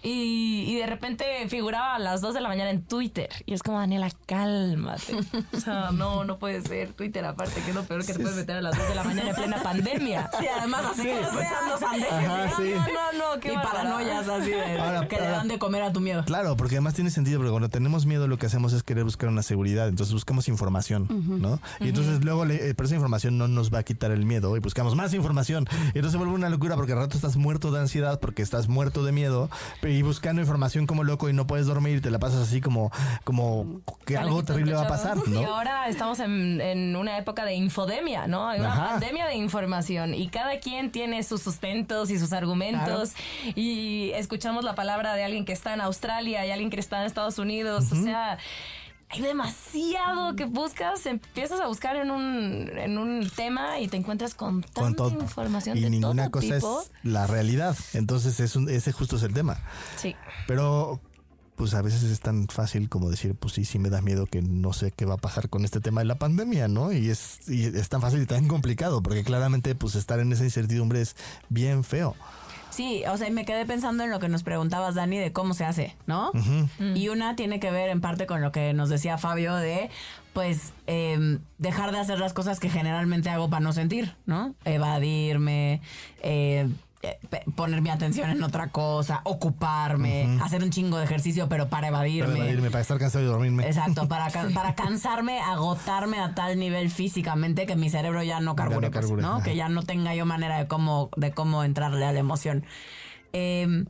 Y, y de repente figuraba a las 2 de la mañana en Twitter. Y es como, Daniela, cálmate. O sea, no, no puede ser. Twitter, aparte, que es lo peor que te puedes meter a las 2 de la mañana en plena pandemia. Sí, además así, escuchando sandeces. Ajá, sí. No, no, no, qué Y paranoias así de Ahora, que le ahora- dan de comer a tu miedo. Claro, porque además tiene sentido, porque cuando tenemos miedo lo que hacemos es querer buscar una seguridad, entonces buscamos información, ¿no? Y entonces luego, le- eh, pero esa información no nos va a quitar el miedo y buscamos más información. Y entonces se vuelve una locura porque al rato estás muerto de ansiedad, porque estás muerto de miedo, y buscando información como loco y no puedes dormir y te la pasas así como, como que algo terrible va a pasar, Y ¿no? ahora estamos en, en una época de infodemia, ¿no? Hay una Ajá. pandemia de información y cada quien tiene sus sustentos y sus argumentos y escuchamos la palabra de alguien que está en Australia y alguien que está en Estados Unidos, o sea... Hay demasiado que buscas, empiezas a buscar en un, en un tema y te encuentras con tanta Con información Y de ninguna todo cosa tipo. es la realidad. Entonces es un- ese justo es el tema. Sí. Pero pues a veces es tan fácil como decir, pues sí, sí me da miedo que no sé qué va a pasar con este tema de la pandemia, ¿no? Y es, y es tan fácil y tan complicado, porque claramente pues estar en esa incertidumbre es bien feo. Sí, o sea, y me quedé pensando en lo que nos preguntabas, Dani, de cómo se hace, ¿no? Y una tiene que ver en parte con lo que nos decía Fabio de, pues, em, dejar de hacer las cosas que generalmente hago para no sentir, ¿no? Evadirme, eh, eh, poner mi atención en otra cosa, ocuparme, hacer un chingo de ejercicio, pero para evadirme. Para evadirme, para estar cansado y dormirme. Exacto, para, para cansarme, agotarme a tal nivel físicamente que mi cerebro ya no carbure, no pues. Que ya no tenga yo manera de cómo, de cómo entrarle a la emoción. Em,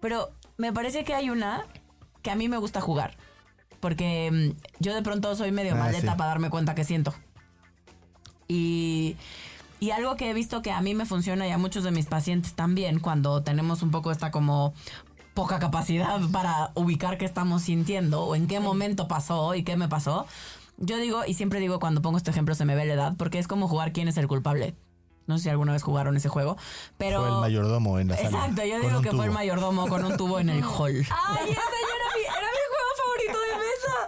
pero me parece que hay una que a mí me gusta jugar. Porque em, yo de pronto soy medio Ah, maleta sí. para darme cuenta que siento. Y, y algo que he visto que a mí me funciona y a muchos de mis pacientes también, cuando tenemos un poco esta como poca capacidad para ubicar qué estamos sintiendo o en qué momento pasó y qué me pasó. Yo digo, y siempre digo cuando pongo este ejemplo se me ve la edad, porque es como jugar quién es el culpable. No sé si alguna vez jugaron ese juego, pero... Fue el mayordomo en la sala. Exacto, yo digo que fue el mayordomo con un tubo en el hall. ¡Ay, ese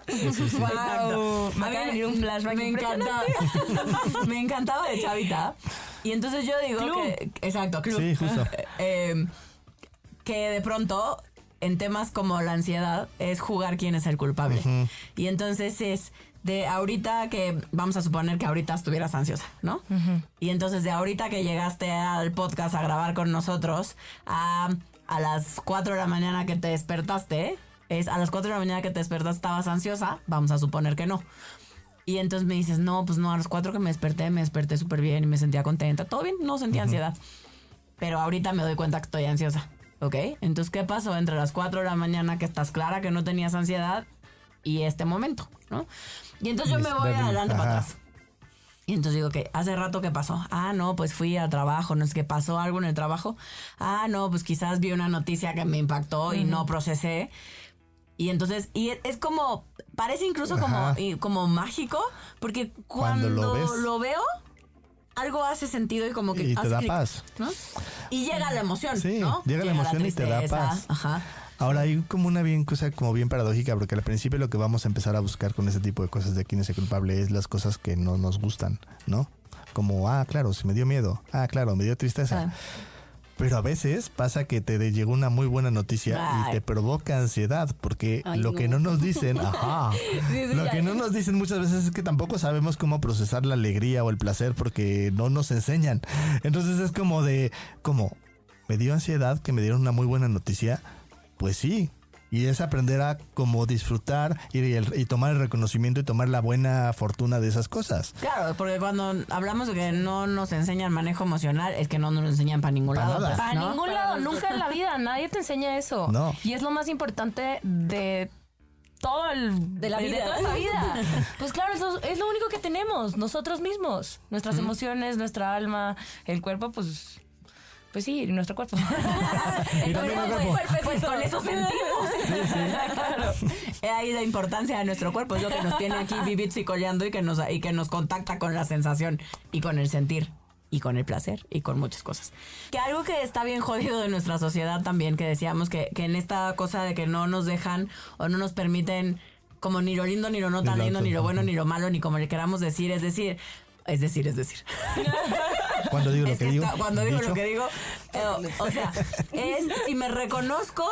Wow. Me acaba de venir un flashback me encantaba. me encantaba de chavita. Y entonces yo digo Club. que. Exacto, club. Sí, justo. Eh, que de pronto, en temas como la ansiedad, es jugar quién es el culpable. Y entonces es de ahorita que, vamos a suponer que ahorita estuvieras ansiosa, ¿no? Y entonces de ahorita que llegaste al podcast a grabar con nosotros, a, a las 4 de la mañana que te despertaste, es a las 4 de la mañana que te despertaste estabas ansiosa, vamos a suponer que no. Y entonces me dices, no, pues no, a las 4 que me desperté, me desperté súper bien y me sentía contenta, todo bien, no sentía ansiedad. Pero ahorita me doy cuenta que estoy ansiosa, ¿ok? Entonces, ¿qué pasó entre las 4 de la mañana que estás clara que no tenías ansiedad y este momento, ¿no? Y entonces yo me voy adelante para ajá. atrás. Y entonces digo que hace rato que pasó. Ah, no, pues fui al trabajo, no es que pasó algo en el trabajo. Ah, no, pues quizás vi una noticia que me impactó y no procesé. Y entonces, y es, es como, parece incluso como, Ajá. y- como mágico, porque Cuando cuando, lo veo, algo hace sentido y como que Y te da paz. ¿no? Y llega la emoción, Sí, ¿no? llega la emoción y te da paz. Ajá. Ahora hay como una bien cosa como bien paradójica porque al principio lo que vamos a empezar a buscar con ese tipo de cosas de quién es el culpable es las cosas que no nos gustan, ¿no? Como, ah, claro, si me dio miedo, ah, claro, me dio tristeza. Ah. Pero a veces pasa que te llegó una muy buena noticia y te provoca ansiedad porque Ay, lo no. que no nos dicen, ajá, Sí, sí, lo que no nos dicen muchas veces es que tampoco sabemos cómo procesar la alegría o el placer porque no nos enseñan. Entonces es como de, como, me dio ansiedad que me dieron una muy buena noticia, pues sí. Y es aprender a como disfrutar y, el- y tomar el reconocimiento y tomar la buena fortuna de esas cosas. Claro, porque cuando hablamos de que no nos enseñan manejo emocional, es que no nos lo enseñan para ningún Pa' lado. nada. pues, Para ¿no? ningún lado, nunca en la vida, nadie te enseña eso. No. Y es lo más importante de todo el De la vida. toda la vida. Pues claro, es lo, es lo único que tenemos, nosotros mismos, nuestras emociones, nuestra alma, el cuerpo, pues pues sí, nuestro cuerpo. Y también el cuerpo. Pues con eso sentimos. Claro. Ahí la importancia de nuestro cuerpo, es lo que nos tiene aquí vivir y coleando y que nos y que nos contacta con la sensación y con el sentir y con el placer y con muchas cosas. Que algo que está bien jodido de nuestra sociedad también, que decíamos que, que en esta cosa de que no nos dejan o no nos permiten como ni lo lindo, ni lo no tan lindo, ni lo bueno, ni lo malo, ni como le queramos decir, es decir, es decir, es decir. Cuando digo lo Es que que digo, está- cuando digo dicho. lo que digo, eh, o sea, es si me reconozco,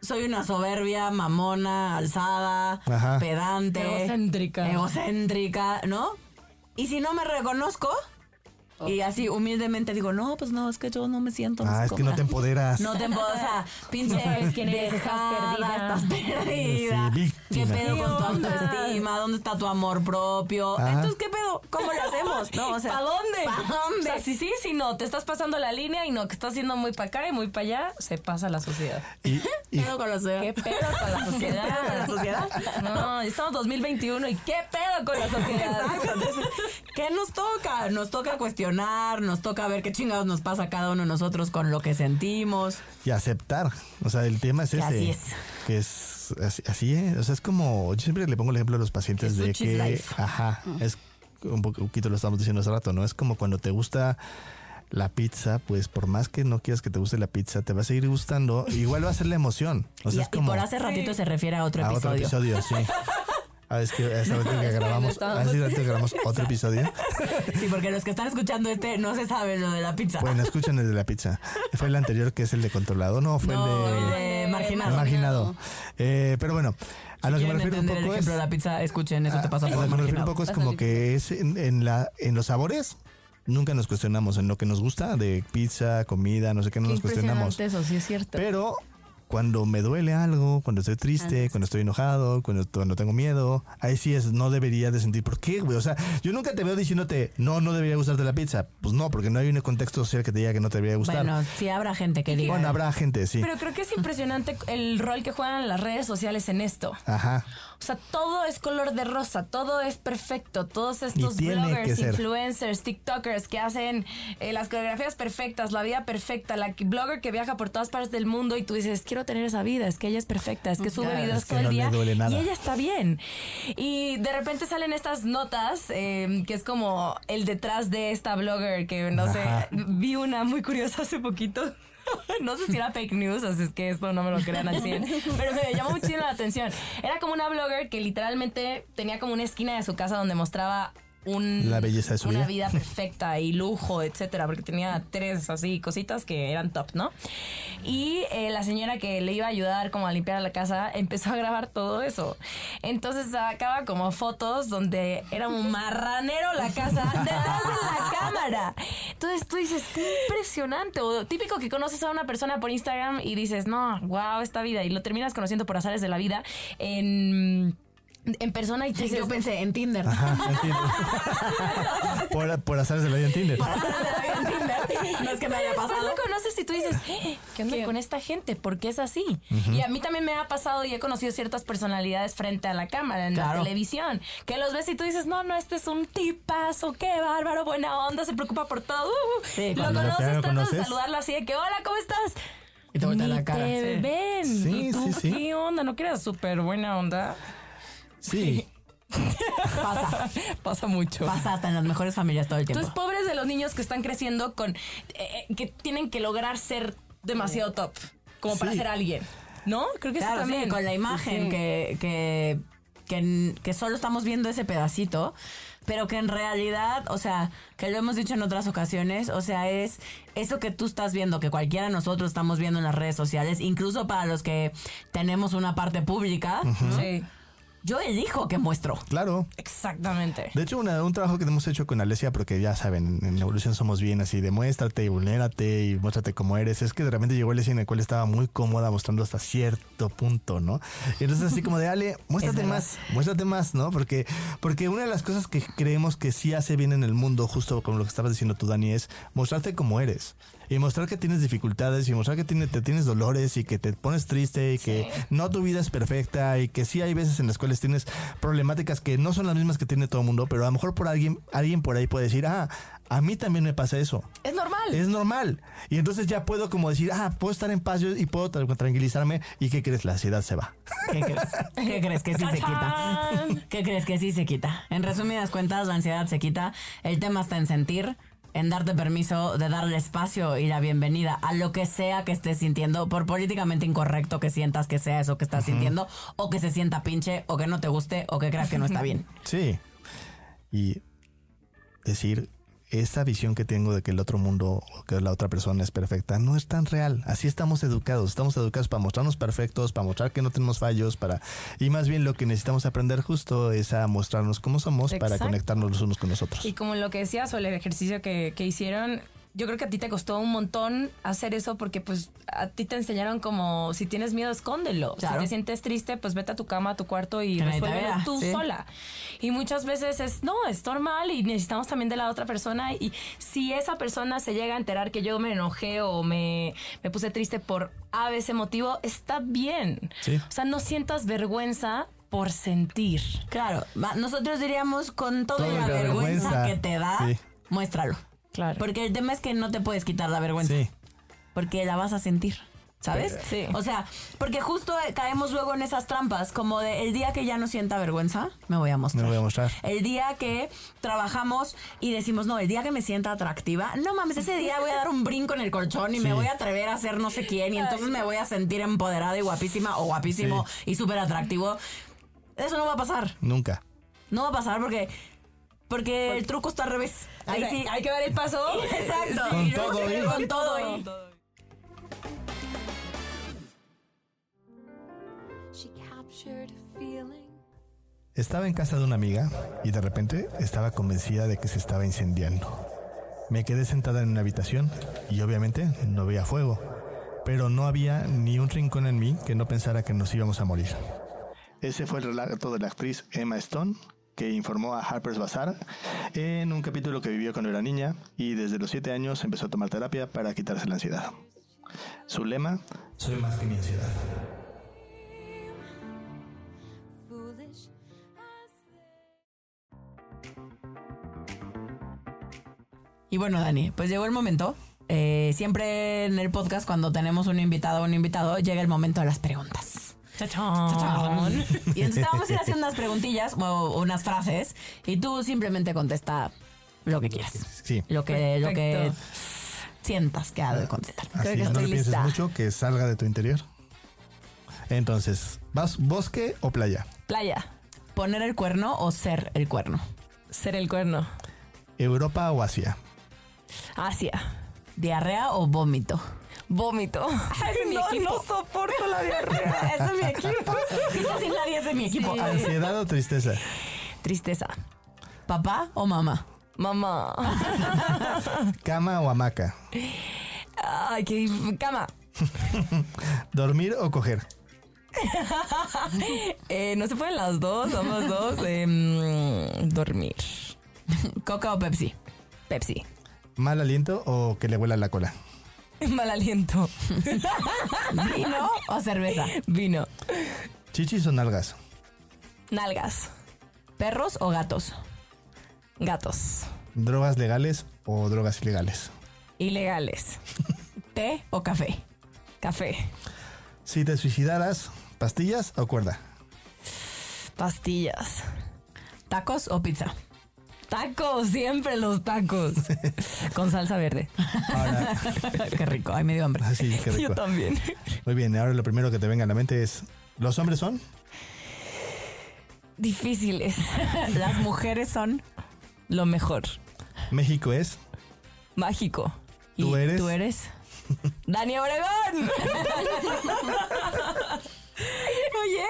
soy una soberbia, mamona, alzada, Ajá. pedante, Egocéntrica. egocéntrica, ¿no? Y si no me reconozco y así humildemente digo, no, pues no, es que yo no me siento. Ah, es que no te empoderas. No te empoderas, o sea, pinche No sabes quién eres, estás perdida. estás perdida. Sí, ¿Qué pedo con tu autoestima? ¿Dónde está tu amor propio? Ajá. Entonces, ¿qué pedo? ¿Cómo lo hacemos? No, o sea, ¿Para dónde? ¿Para dónde? O sea, si sí, si no, te estás pasando la línea y no, que estás yendo muy para acá y muy para allá, se pasa la sociedad. Y, y- pedo con la sociedad? ¿Qué pedo con la sociedad? ¿Qué pedo con la sociedad? No, estamos 2021 y ¿qué pedo con la sociedad? Exacto. Entonces, ¿qué nos toca? Nos toca cuestionar, nos toca ver qué chingados nos pasa a cada uno de nosotros con lo que sentimos. y aceptar. O sea, el tema es Que ese. así es. Que es así, así es. O sea, es como. Yo siempre le pongo el ejemplo a los pacientes Que de que. life. Ajá. Es un poquito lo estamos diciendo hace rato, ¿no? Es como cuando te gusta la pizza, pues por más que no quieras que te guste la pizza, te va a seguir gustando. Igual va a ser la emoción. O sea, y, es y como. por hace ratito se refiere a otro a episodio. otro episodio, sí. Ah, es que hace rato que grabamos, hace rato que grabamos otro episodio. Sí, porque los que están escuchando este no se saben lo de la pizza. Bueno, escuchen el de la pizza. Fue el anterior que es el de controlado, no, fue no, el de, de marginado. el marginado. Eh, pero bueno, a lo que me refiero un entender el poco es, ejemplo de la pizza, escuchen, eso te pasa a por lo que me refiero un poco es como que es en, en la en los sabores nunca nos cuestionamos en lo que nos gusta de pizza, comida, no sé qué, no Qué nos cuestionamos. eso, sí es cierto. Pero cuando me duele algo, cuando estoy triste, cuando estoy enojado, cuando, cuando tengo miedo, ahí sí es, no debería de sentir. ¿Por qué, güey? O sea, yo nunca te veo diciéndote, no, no debería gustarte la pizza. Pues no, porque no hay un contexto social que te diga que no te debería gustar. Bueno, sí habrá gente que diga. Bueno, habrá gente, sí. Pero creo que es impresionante el rol que juegan las redes sociales en esto. Ajá. O sea, todo es color de rosa, todo es perfecto. Todos estos bloggers, influencers, TikTokers que hacen eh, las coreografías perfectas, la vida perfecta, la blogger que viaja por todas partes del mundo y tú dices, quiero tener esa vida, es que ella es perfecta, es que sube Claro, videos es que todo el no día duele nada. y ella está bien. Y de repente salen estas notas eh, que es como el detrás de esta blogger que no Ajá. sé, vi una muy curiosa hace poquito. No sé si era fake news, así es que esto no me lo crean al 100. Pero me llamó muchísimo la atención. Era como una blogger que literalmente tenía como una esquina de su casa donde mostraba un, La belleza de su una vida. vida perfecta y lujo, etcétera, porque tenía tres así cositas que eran top, ¿no? Y eh, la señora que le iba a ayudar como a limpiar la casa empezó a grabar todo eso. Entonces sacaba como fotos donde era un marranero la casa detrás de la cámara. Entonces tú dices, qué impresionante. O típico que conoces a una persona por Instagram y dices, no, wow, esta vida. Y lo terminas conociendo por azares de la vida en, en persona y Yo pensé en Tinder. Ajá, entiendo. por, por azares de la vida en Tinder. no es que me haya Después pasado. lo conoces y tú dices, "Eh, ¿qué onda con esta gente? ¿Por qué es así? Y a mí también me ha pasado y he conocido ciertas personalidades frente a la cámara, en Claro. la televisión, que los ves y tú dices, no, no, este es un tipazo, qué bárbaro, buena onda, se preocupa por todo. Uh, Sí, lo lo conoces, lo tratas de saludarlo así de que, hola, ¿cómo estás? Y te voltea Ni la cara, te sí. ven. Sí, ¿Y tú sí, sí. qué onda? ¿No creas súper buena onda? Sí. Pasa. Pasa mucho. Pasa hasta en las mejores familias todo el tiempo. Entonces, pobres de los niños que están creciendo con. eh, que tienen que lograr ser demasiado top. Como para Sí. ser alguien. ¿No? Creo que eso Claro, sí, también. con la imagen Sí. que, que, que, que solo estamos viendo ese pedacito, pero que en realidad, o sea, que lo hemos dicho en otras ocasiones, o sea, es eso que tú estás viendo, que cualquiera de nosotros estamos viendo en las redes sociales, incluso para los que tenemos una parte pública, Sí. Yo elijo que muestro. Claro. Exactamente. De hecho, una- un trabajo que hemos hecho con Alesia, porque ya saben, en Evolución somos bien así, demuéstrate y vulnérate y muéstrate como eres. Es que de repente llegó Alesia en el cual estaba muy cómoda mostrando hasta cierto punto, ¿no? Y entonces así como de, Ale, muéstrate más, muéstrate más, ¿no? Porque, porque una de las cosas que creemos que sí hace bien en el mundo, justo como lo que estabas diciendo tú, Dani, es mostrarte como eres. Y mostrar que tienes dificultades y mostrar que tiene, te tienes dolores y que te pones triste y que no tu vida es perfecta y que sí hay veces en las cuales tienes problemáticas que no son las mismas que tiene todo el mundo, pero a lo mejor por alguien, alguien por ahí puede decir, ah, a mí también me pasa eso. Es normal. Es normal. Y entonces ya puedo como decir, ah, puedo estar en paz yo- y puedo tra- tranquilizarme. ¿Y qué crees? La ansiedad se va. ¿Qué crees? ¿Qué crees que sí se quita? ¿Qué crees que sí se quita? En resumidas cuentas, la ansiedad se quita. El tema está en sentir, en darte permiso de darle espacio y la bienvenida a lo que sea que estés sintiendo, por políticamente incorrecto que sientas que sea eso que estás sintiendo, o que se sienta pinche, o que no te guste, o que creas que no está bien. Sí. Y decir, esta visión que tengo de que el otro mundo o que la otra persona es perfecta no es tan real. Así estamos educados. Estamos educados para mostrarnos perfectos, para mostrar que no tenemos fallos, para y más bien lo que necesitamos aprender justo es a mostrarnos como somos para conectarnos los unos con los otros. Y como lo que decías o el ejercicio que, que hicieron, yo creo que a ti te costó un montón hacer eso porque pues a ti te enseñaron como si tienes miedo, escóndelo. Claro. Si te sientes triste, pues vete a tu cama, a tu cuarto y resuélvelo tú sí. sola. Y muchas veces es, no, es normal y necesitamos también de la otra persona. Y si esa persona se llega a enterar que yo me enojé o me, me puse triste por a veces motivo, está bien. Sí. O sea, no sientas vergüenza por sentir. Claro, nosotros diríamos con toda Toda la la vergüenza, vergüenza. que te da, Sí. muéstralo. Claro. Porque el tema es que no te puedes quitar la vergüenza. Sí. porque la vas a sentir. ¿Sabes? Sí. O sea, porque justo eh, caemos luego en esas trampas, como de el día que ya no sienta vergüenza, me voy a mostrar. Me voy a mostrar. El día que trabajamos y decimos, no, el día que me sienta atractiva, no mames, ese día voy a dar un brinco en el colchón y me voy a atrever a ser no sé quién y entonces me voy a sentir empoderada y guapísima o guapísimo y súper atractivo. Eso no va a pasar. Nunca. No va a pasar porque porque el truco está al revés. Ahí O sea, sí. hay que dar el paso. Exacto. Con Y todo. Con todo. Estaba en casa de una amiga y de repente estaba convencida de que se estaba incendiando. Me quedé sentada en una habitación y obviamente no veía fuego, pero no había ni un rincón en mí que no pensara que nos íbamos a morir. Ese fue el relato de la actriz Emma Stone, que informó a Harper's Bazaar en un capítulo que vivió cuando era niña y desde los 7 años empezó a tomar terapia para quitarse la ansiedad. Su lema, soy más que mi ansiedad. Y bueno, Dani, pues llegó el momento. Eh, siempre en el podcast, cuando tenemos un invitado o un invitado, llega el momento de las preguntas. Chachón. Y entonces vamos a ir haciendo unas preguntillas o unas frases y tú simplemente contesta lo que quieras. Sí. Lo que, lo que sientas que ha de contestar. Así, que no estoy le pienses lista. mucho, que salga de tu interior. Entonces, ¿vas bosque o playa? Playa. Poner el cuerno o ser el cuerno. Ser el cuerno. ¿Europa o Asia? Asia. Diarrea o vómito. Vómito. Mi equipo. soporto la diarrea. Ese es mi equipo. Nadie es de mi equipo. ¿Ansiedad o tristeza? Tristeza. ¿Papá o mamá? Mamá. ¿Cama o hamaca? Ay, qué cama. ¿Dormir o coger? Eh, no se pueden las dos, vamos dos. Em, dormir. ¿Coca o Pepsi? Pepsi. ¿Mal aliento o que le huela la cola? Mal aliento. ¿Vino o cerveza? Vino. ¿Chichis o nalgas? Nalgas. ¿Perros o gatos? Gatos. ¿Drogas legales o drogas ilegales? Ilegales. ¿Té o café? Café. Si te suicidaras, ¿pastillas o cuerda? Pastillas. ¿Tacos o pizza? Tacos, siempre los tacos. Con salsa verde. Ahora, Qué rico, ay, me dio hambre. sí, qué rico. Yo también. Muy bien, ahora lo primero que te venga a la mente es, ¿los hombres son? Difíciles. Las mujeres son Lo mejor. México es, Mágico. ¿Tú eres? ¿Tú eres? ¡Dani Obregón! Oye,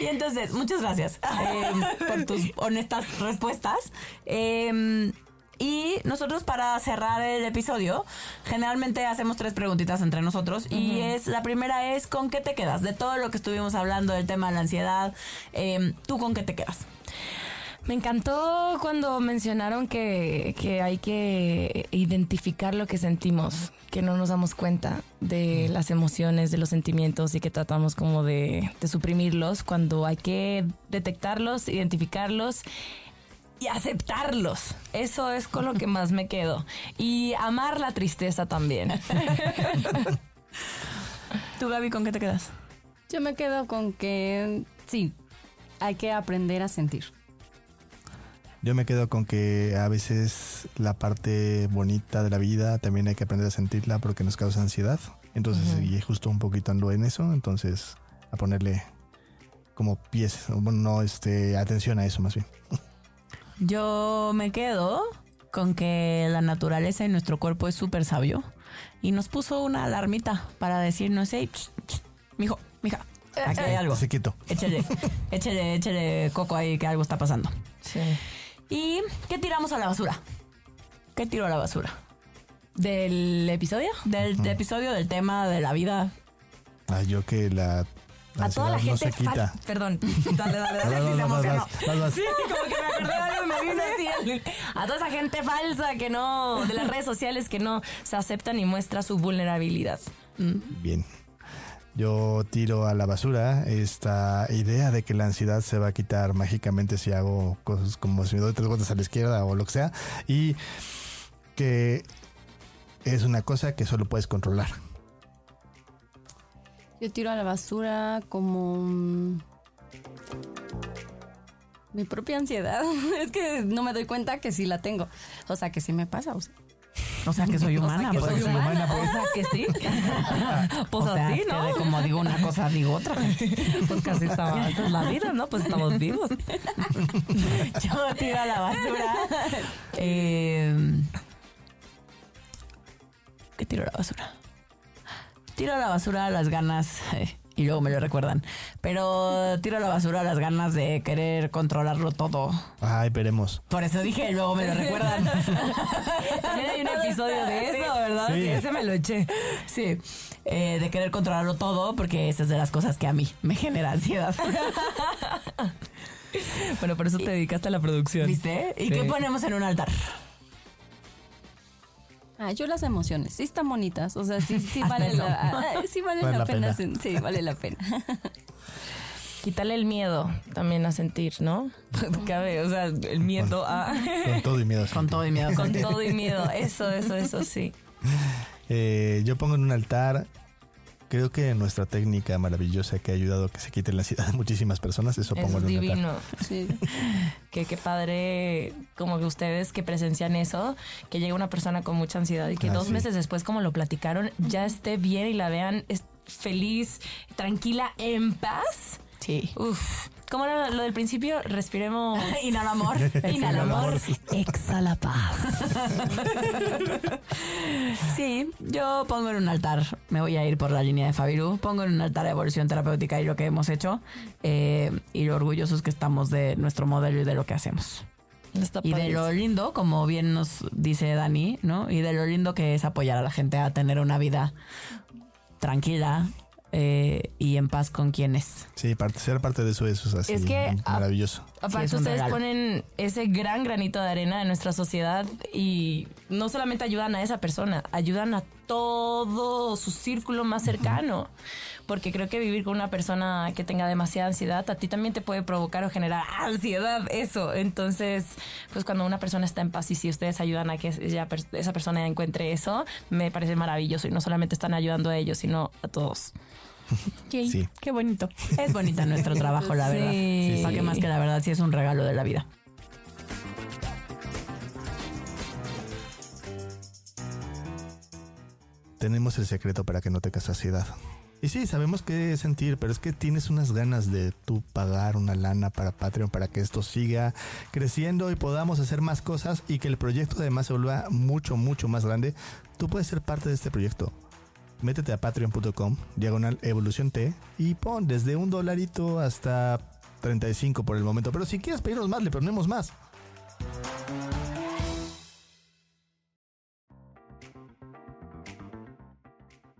y entonces, muchas gracias eh, por tus honestas respuestas. Eh, y nosotros para cerrar el episodio, generalmente hacemos tres preguntitas entre nosotros. Y es la primera es, ¿con qué te quedas? De todo lo que estuvimos hablando del tema de la ansiedad, eh, ¿tú con qué te quedas? Me encantó cuando mencionaron que, que hay que identificar lo que sentimos, que no nos damos cuenta de las emociones, de los sentimientos y que tratamos como de, de suprimirlos cuando hay que detectarlos, identificarlos y aceptarlos. Eso es con lo que más me quedo. Y amar la tristeza también. ¿Tú, Gaby, con qué te quedas? Yo me quedo con que sí, hay que aprender a sentir. Yo me quedo con que a veces la parte bonita de la vida también hay que aprender a sentirla porque nos causa ansiedad. Entonces, y justo un poquito ando en eso, entonces a ponerle como pies, bueno, no, este, atención a eso más bien. Yo me quedo con que la naturaleza en nuestro cuerpo es súper sabio y nos puso una alarmita para decirnos, hey, ch, ch, mijo, mija, aquí hay algo. Se quieto. Échale, échale, échale coco ahí que algo está pasando. Sí. ¿Y qué tiramos a la basura? ¿Qué tiro a la basura? ¿Del episodio? Del episodio del tema de la vida. Ah, yo que la A toda la no gente se quita. fal- Perdón. Dale, dale, dale. sí como que me acordé de algo y me vino así. A toda esa gente falsa que no, de las redes sociales que no se aceptan y muestra su vulnerabilidad. Bien. Yo tiro a la basura esta idea de que la ansiedad se va a quitar mágicamente si hago cosas como si me doy tres vueltas a la izquierda o lo que sea. Y que es una cosa que solo puedes controlar. Yo tiro a la basura como mm, mi propia ansiedad. es que no me doy cuenta que sí la tengo. O sea, que sí me pasa. O sea, O sea que soy humana. que pues. soy soy humana, pues. O sea que sí. pues O sea, así, que ¿no? de como digo una cosa, digo otra. Pues casi estaba. Esta es la vida, ¿no? Pues estamos vivos. Yo tiro a la basura. eh, ¿Qué tiro a la basura? Tiro a la basura las ganas, eh, y luego me lo recuerdan, pero tiro a la basura las ganas de querer controlarlo todo. Ay, veremos. Por eso dije, luego me lo recuerdan. También hay un episodio de eso, ¿verdad? Sí. Sí, ese me lo eché. Sí, eh, de querer controlarlo todo, porque esa es de las cosas que a mí me genera ansiedad. Bueno, por eso te dedicaste a la producción. ¿Viste? ¿Y Sí. qué ponemos en un altar? Ah, yo las emociones sí están bonitas. O sea, sí, sí vale, la, ah, sí vale, Vale la, la pena. pena. Sí, vale la pena. Quítale el miedo también a sentir, ¿no? Cabe, o sea, el miedo a... Con todo y miedo. Con todo y miedo. Con todo y miedo. Eso, eso, eso, sí. Eh, yo pongo en un altar, creo que nuestra técnica maravillosa que ha ayudado a que se quite la ansiedad de muchísimas personas, eso pongo Es en un altar. divino. Sí. Que qué padre, como que ustedes que presencian eso, que llega una persona con mucha ansiedad y que Ah, dos sí. meses después, como lo platicaron, ya esté bien y la vean es- feliz, tranquila, en paz. Sí. Uf. ¿Cómo era lo del principio? Respiremos. Inhala amor. Inhala amor. Exhala paz. Sí, yo pongo en un altar, me voy a ir por la línea de Fabiru, pongo en un altar de evolución terapéutica y lo que hemos hecho eh, y lo orgullosos que estamos de nuestro modelo y de lo que hacemos. Está Y de lo lindo, como bien nos dice Dani, ¿no? Y de lo lindo que es apoyar a la gente a tener una vida tranquila eh, y en paz con quienes. Sí, parte, ser parte de eso, eso es así. Es que, ah, maravilloso. Aparte, ustedes regalo. ponen ese gran granito de arena en nuestra sociedad y no solamente ayudan a esa persona, ayudan a todo su círculo más cercano. Porque creo que vivir con una persona que tenga demasiada ansiedad a ti también te puede provocar o generar ansiedad, eso. Entonces, pues cuando una persona está en paz y si ustedes ayudan a que ella- esa persona encuentre eso, me parece maravilloso y no solamente están ayudando a ellos, sino a todos. Yay, Sí. Qué bonito. Es bonita nuestro trabajo, la verdad. Sí. ¿Para qué más que la verdad? Sí es un regalo de la vida. Tenemos el secreto para que no tengas saciedad. Y sí, sabemos qué sentir, pero es que tienes unas ganas de tú pagar una lana para Patreon para que esto siga creciendo y podamos hacer más cosas y que el proyecto además se vuelva mucho, mucho más grande. Tú puedes ser parte de este proyecto. Métete a patreon.com, diagonal evolución T y pon desde un dolarito hasta 35 por el momento. Pero si quieres pedirnos más, le ponemos más.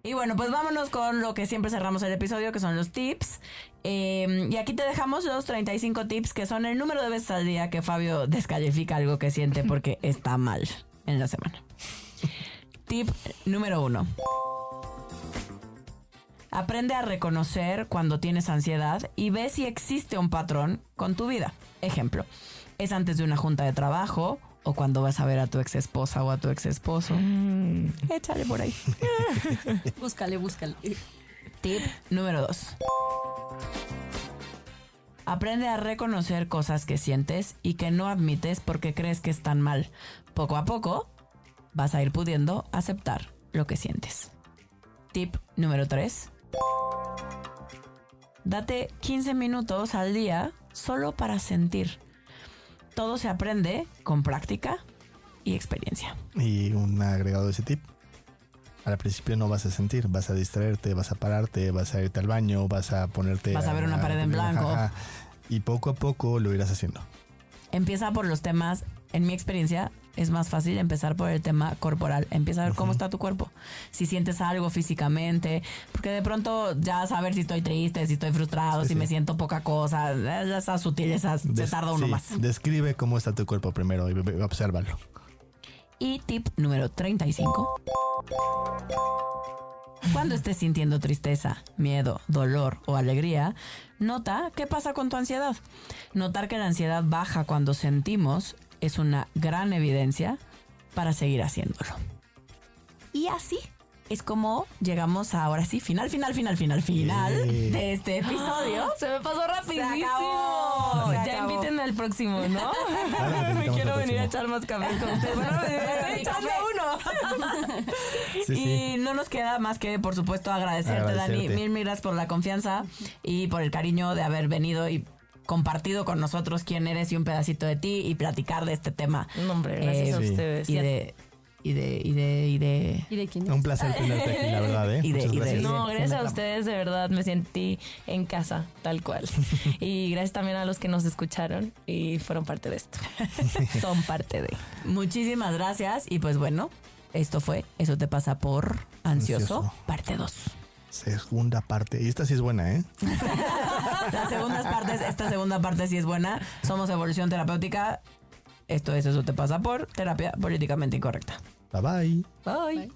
Y bueno, pues vámonos con lo que siempre cerramos el episodio, que son los tips. Eh, y aquí te dejamos los 35 tips, que son el número de veces al día que Fabio descalifica algo que siente porque está mal en la semana. Tip número uno. Aprende a reconocer cuando tienes ansiedad y ve si existe un patrón con tu vida. Ejemplo, es antes de una junta de trabajo o cuando vas a ver a tu ex esposa o a tu ex esposo. Échale por ahí. Búscale, búscale. Tip número 2. Aprende a reconocer cosas que sientes y que no admites porque crees que están mal. Poco a poco vas a ir pudiendo aceptar lo que sientes. Tip número 3. Date 15 minutos al día solo para sentir. Todo se aprende con práctica y experiencia. Y un agregado de ese tip. Al principio no vas a sentir, vas a distraerte, vas a pararte, vas a irte al baño, vas a ponerte... Vas a ver una pared en blanco. Y poco a poco lo irás haciendo. Empieza por los temas, en mi experiencia, es más fácil empezar por el tema corporal. Empieza a ver cómo está tu cuerpo. Si sientes algo físicamente, porque de pronto ya saber si estoy triste, si estoy frustrado, Sí, si sí. me siento poca cosa, eh, esas sutilezas, se tarda uno sí, más. Describe cómo está tu cuerpo primero y obsérvalo. Y tip número 35. Cuando estés sintiendo tristeza, miedo, dolor o alegría, nota qué pasa con tu ansiedad. Notar que la ansiedad baja cuando sentimos es una gran evidencia para seguir haciéndolo. Y así es como llegamos a, ahora sí, final, final, final, final, final de este episodio. Se me pasó rapidísimo. Se acabó, se ya acabó. inviten al próximo, ¿no? Me quiero venir a echar más café con ustedes. Bueno, me estoy echando uno. Sí, sí. Y no nos queda más que, por supuesto, agradecerte, Dani. Agradecerte. Mil, mil gracias por la confianza y por el cariño de haber venido y compartido con nosotros quién eres y un pedacito de ti y platicar de este tema. No, hombre, gracias a Sí. ustedes. Y de, y de, y de, y de. ¿Y de quién Un placer tenerte aquí, la verdad, ¿eh? Y de- Muchas y de- gracias. No, gracias a ustedes, de verdad me sentí en casa, tal cual. Y gracias también a los que nos escucharon y fueron parte de esto. Son parte de. Muchísimas gracias. Y pues bueno, esto fue Eso te pasa por ansioso, Ansioso. parte 2. Segunda parte. Y esta sí es buena, ¿eh? Las segundas partes, esta segunda parte sí es buena. Somos Evolución Terapéutica. Esto es Eso te pasa por terapia políticamente incorrecta. Bye bye. Bye.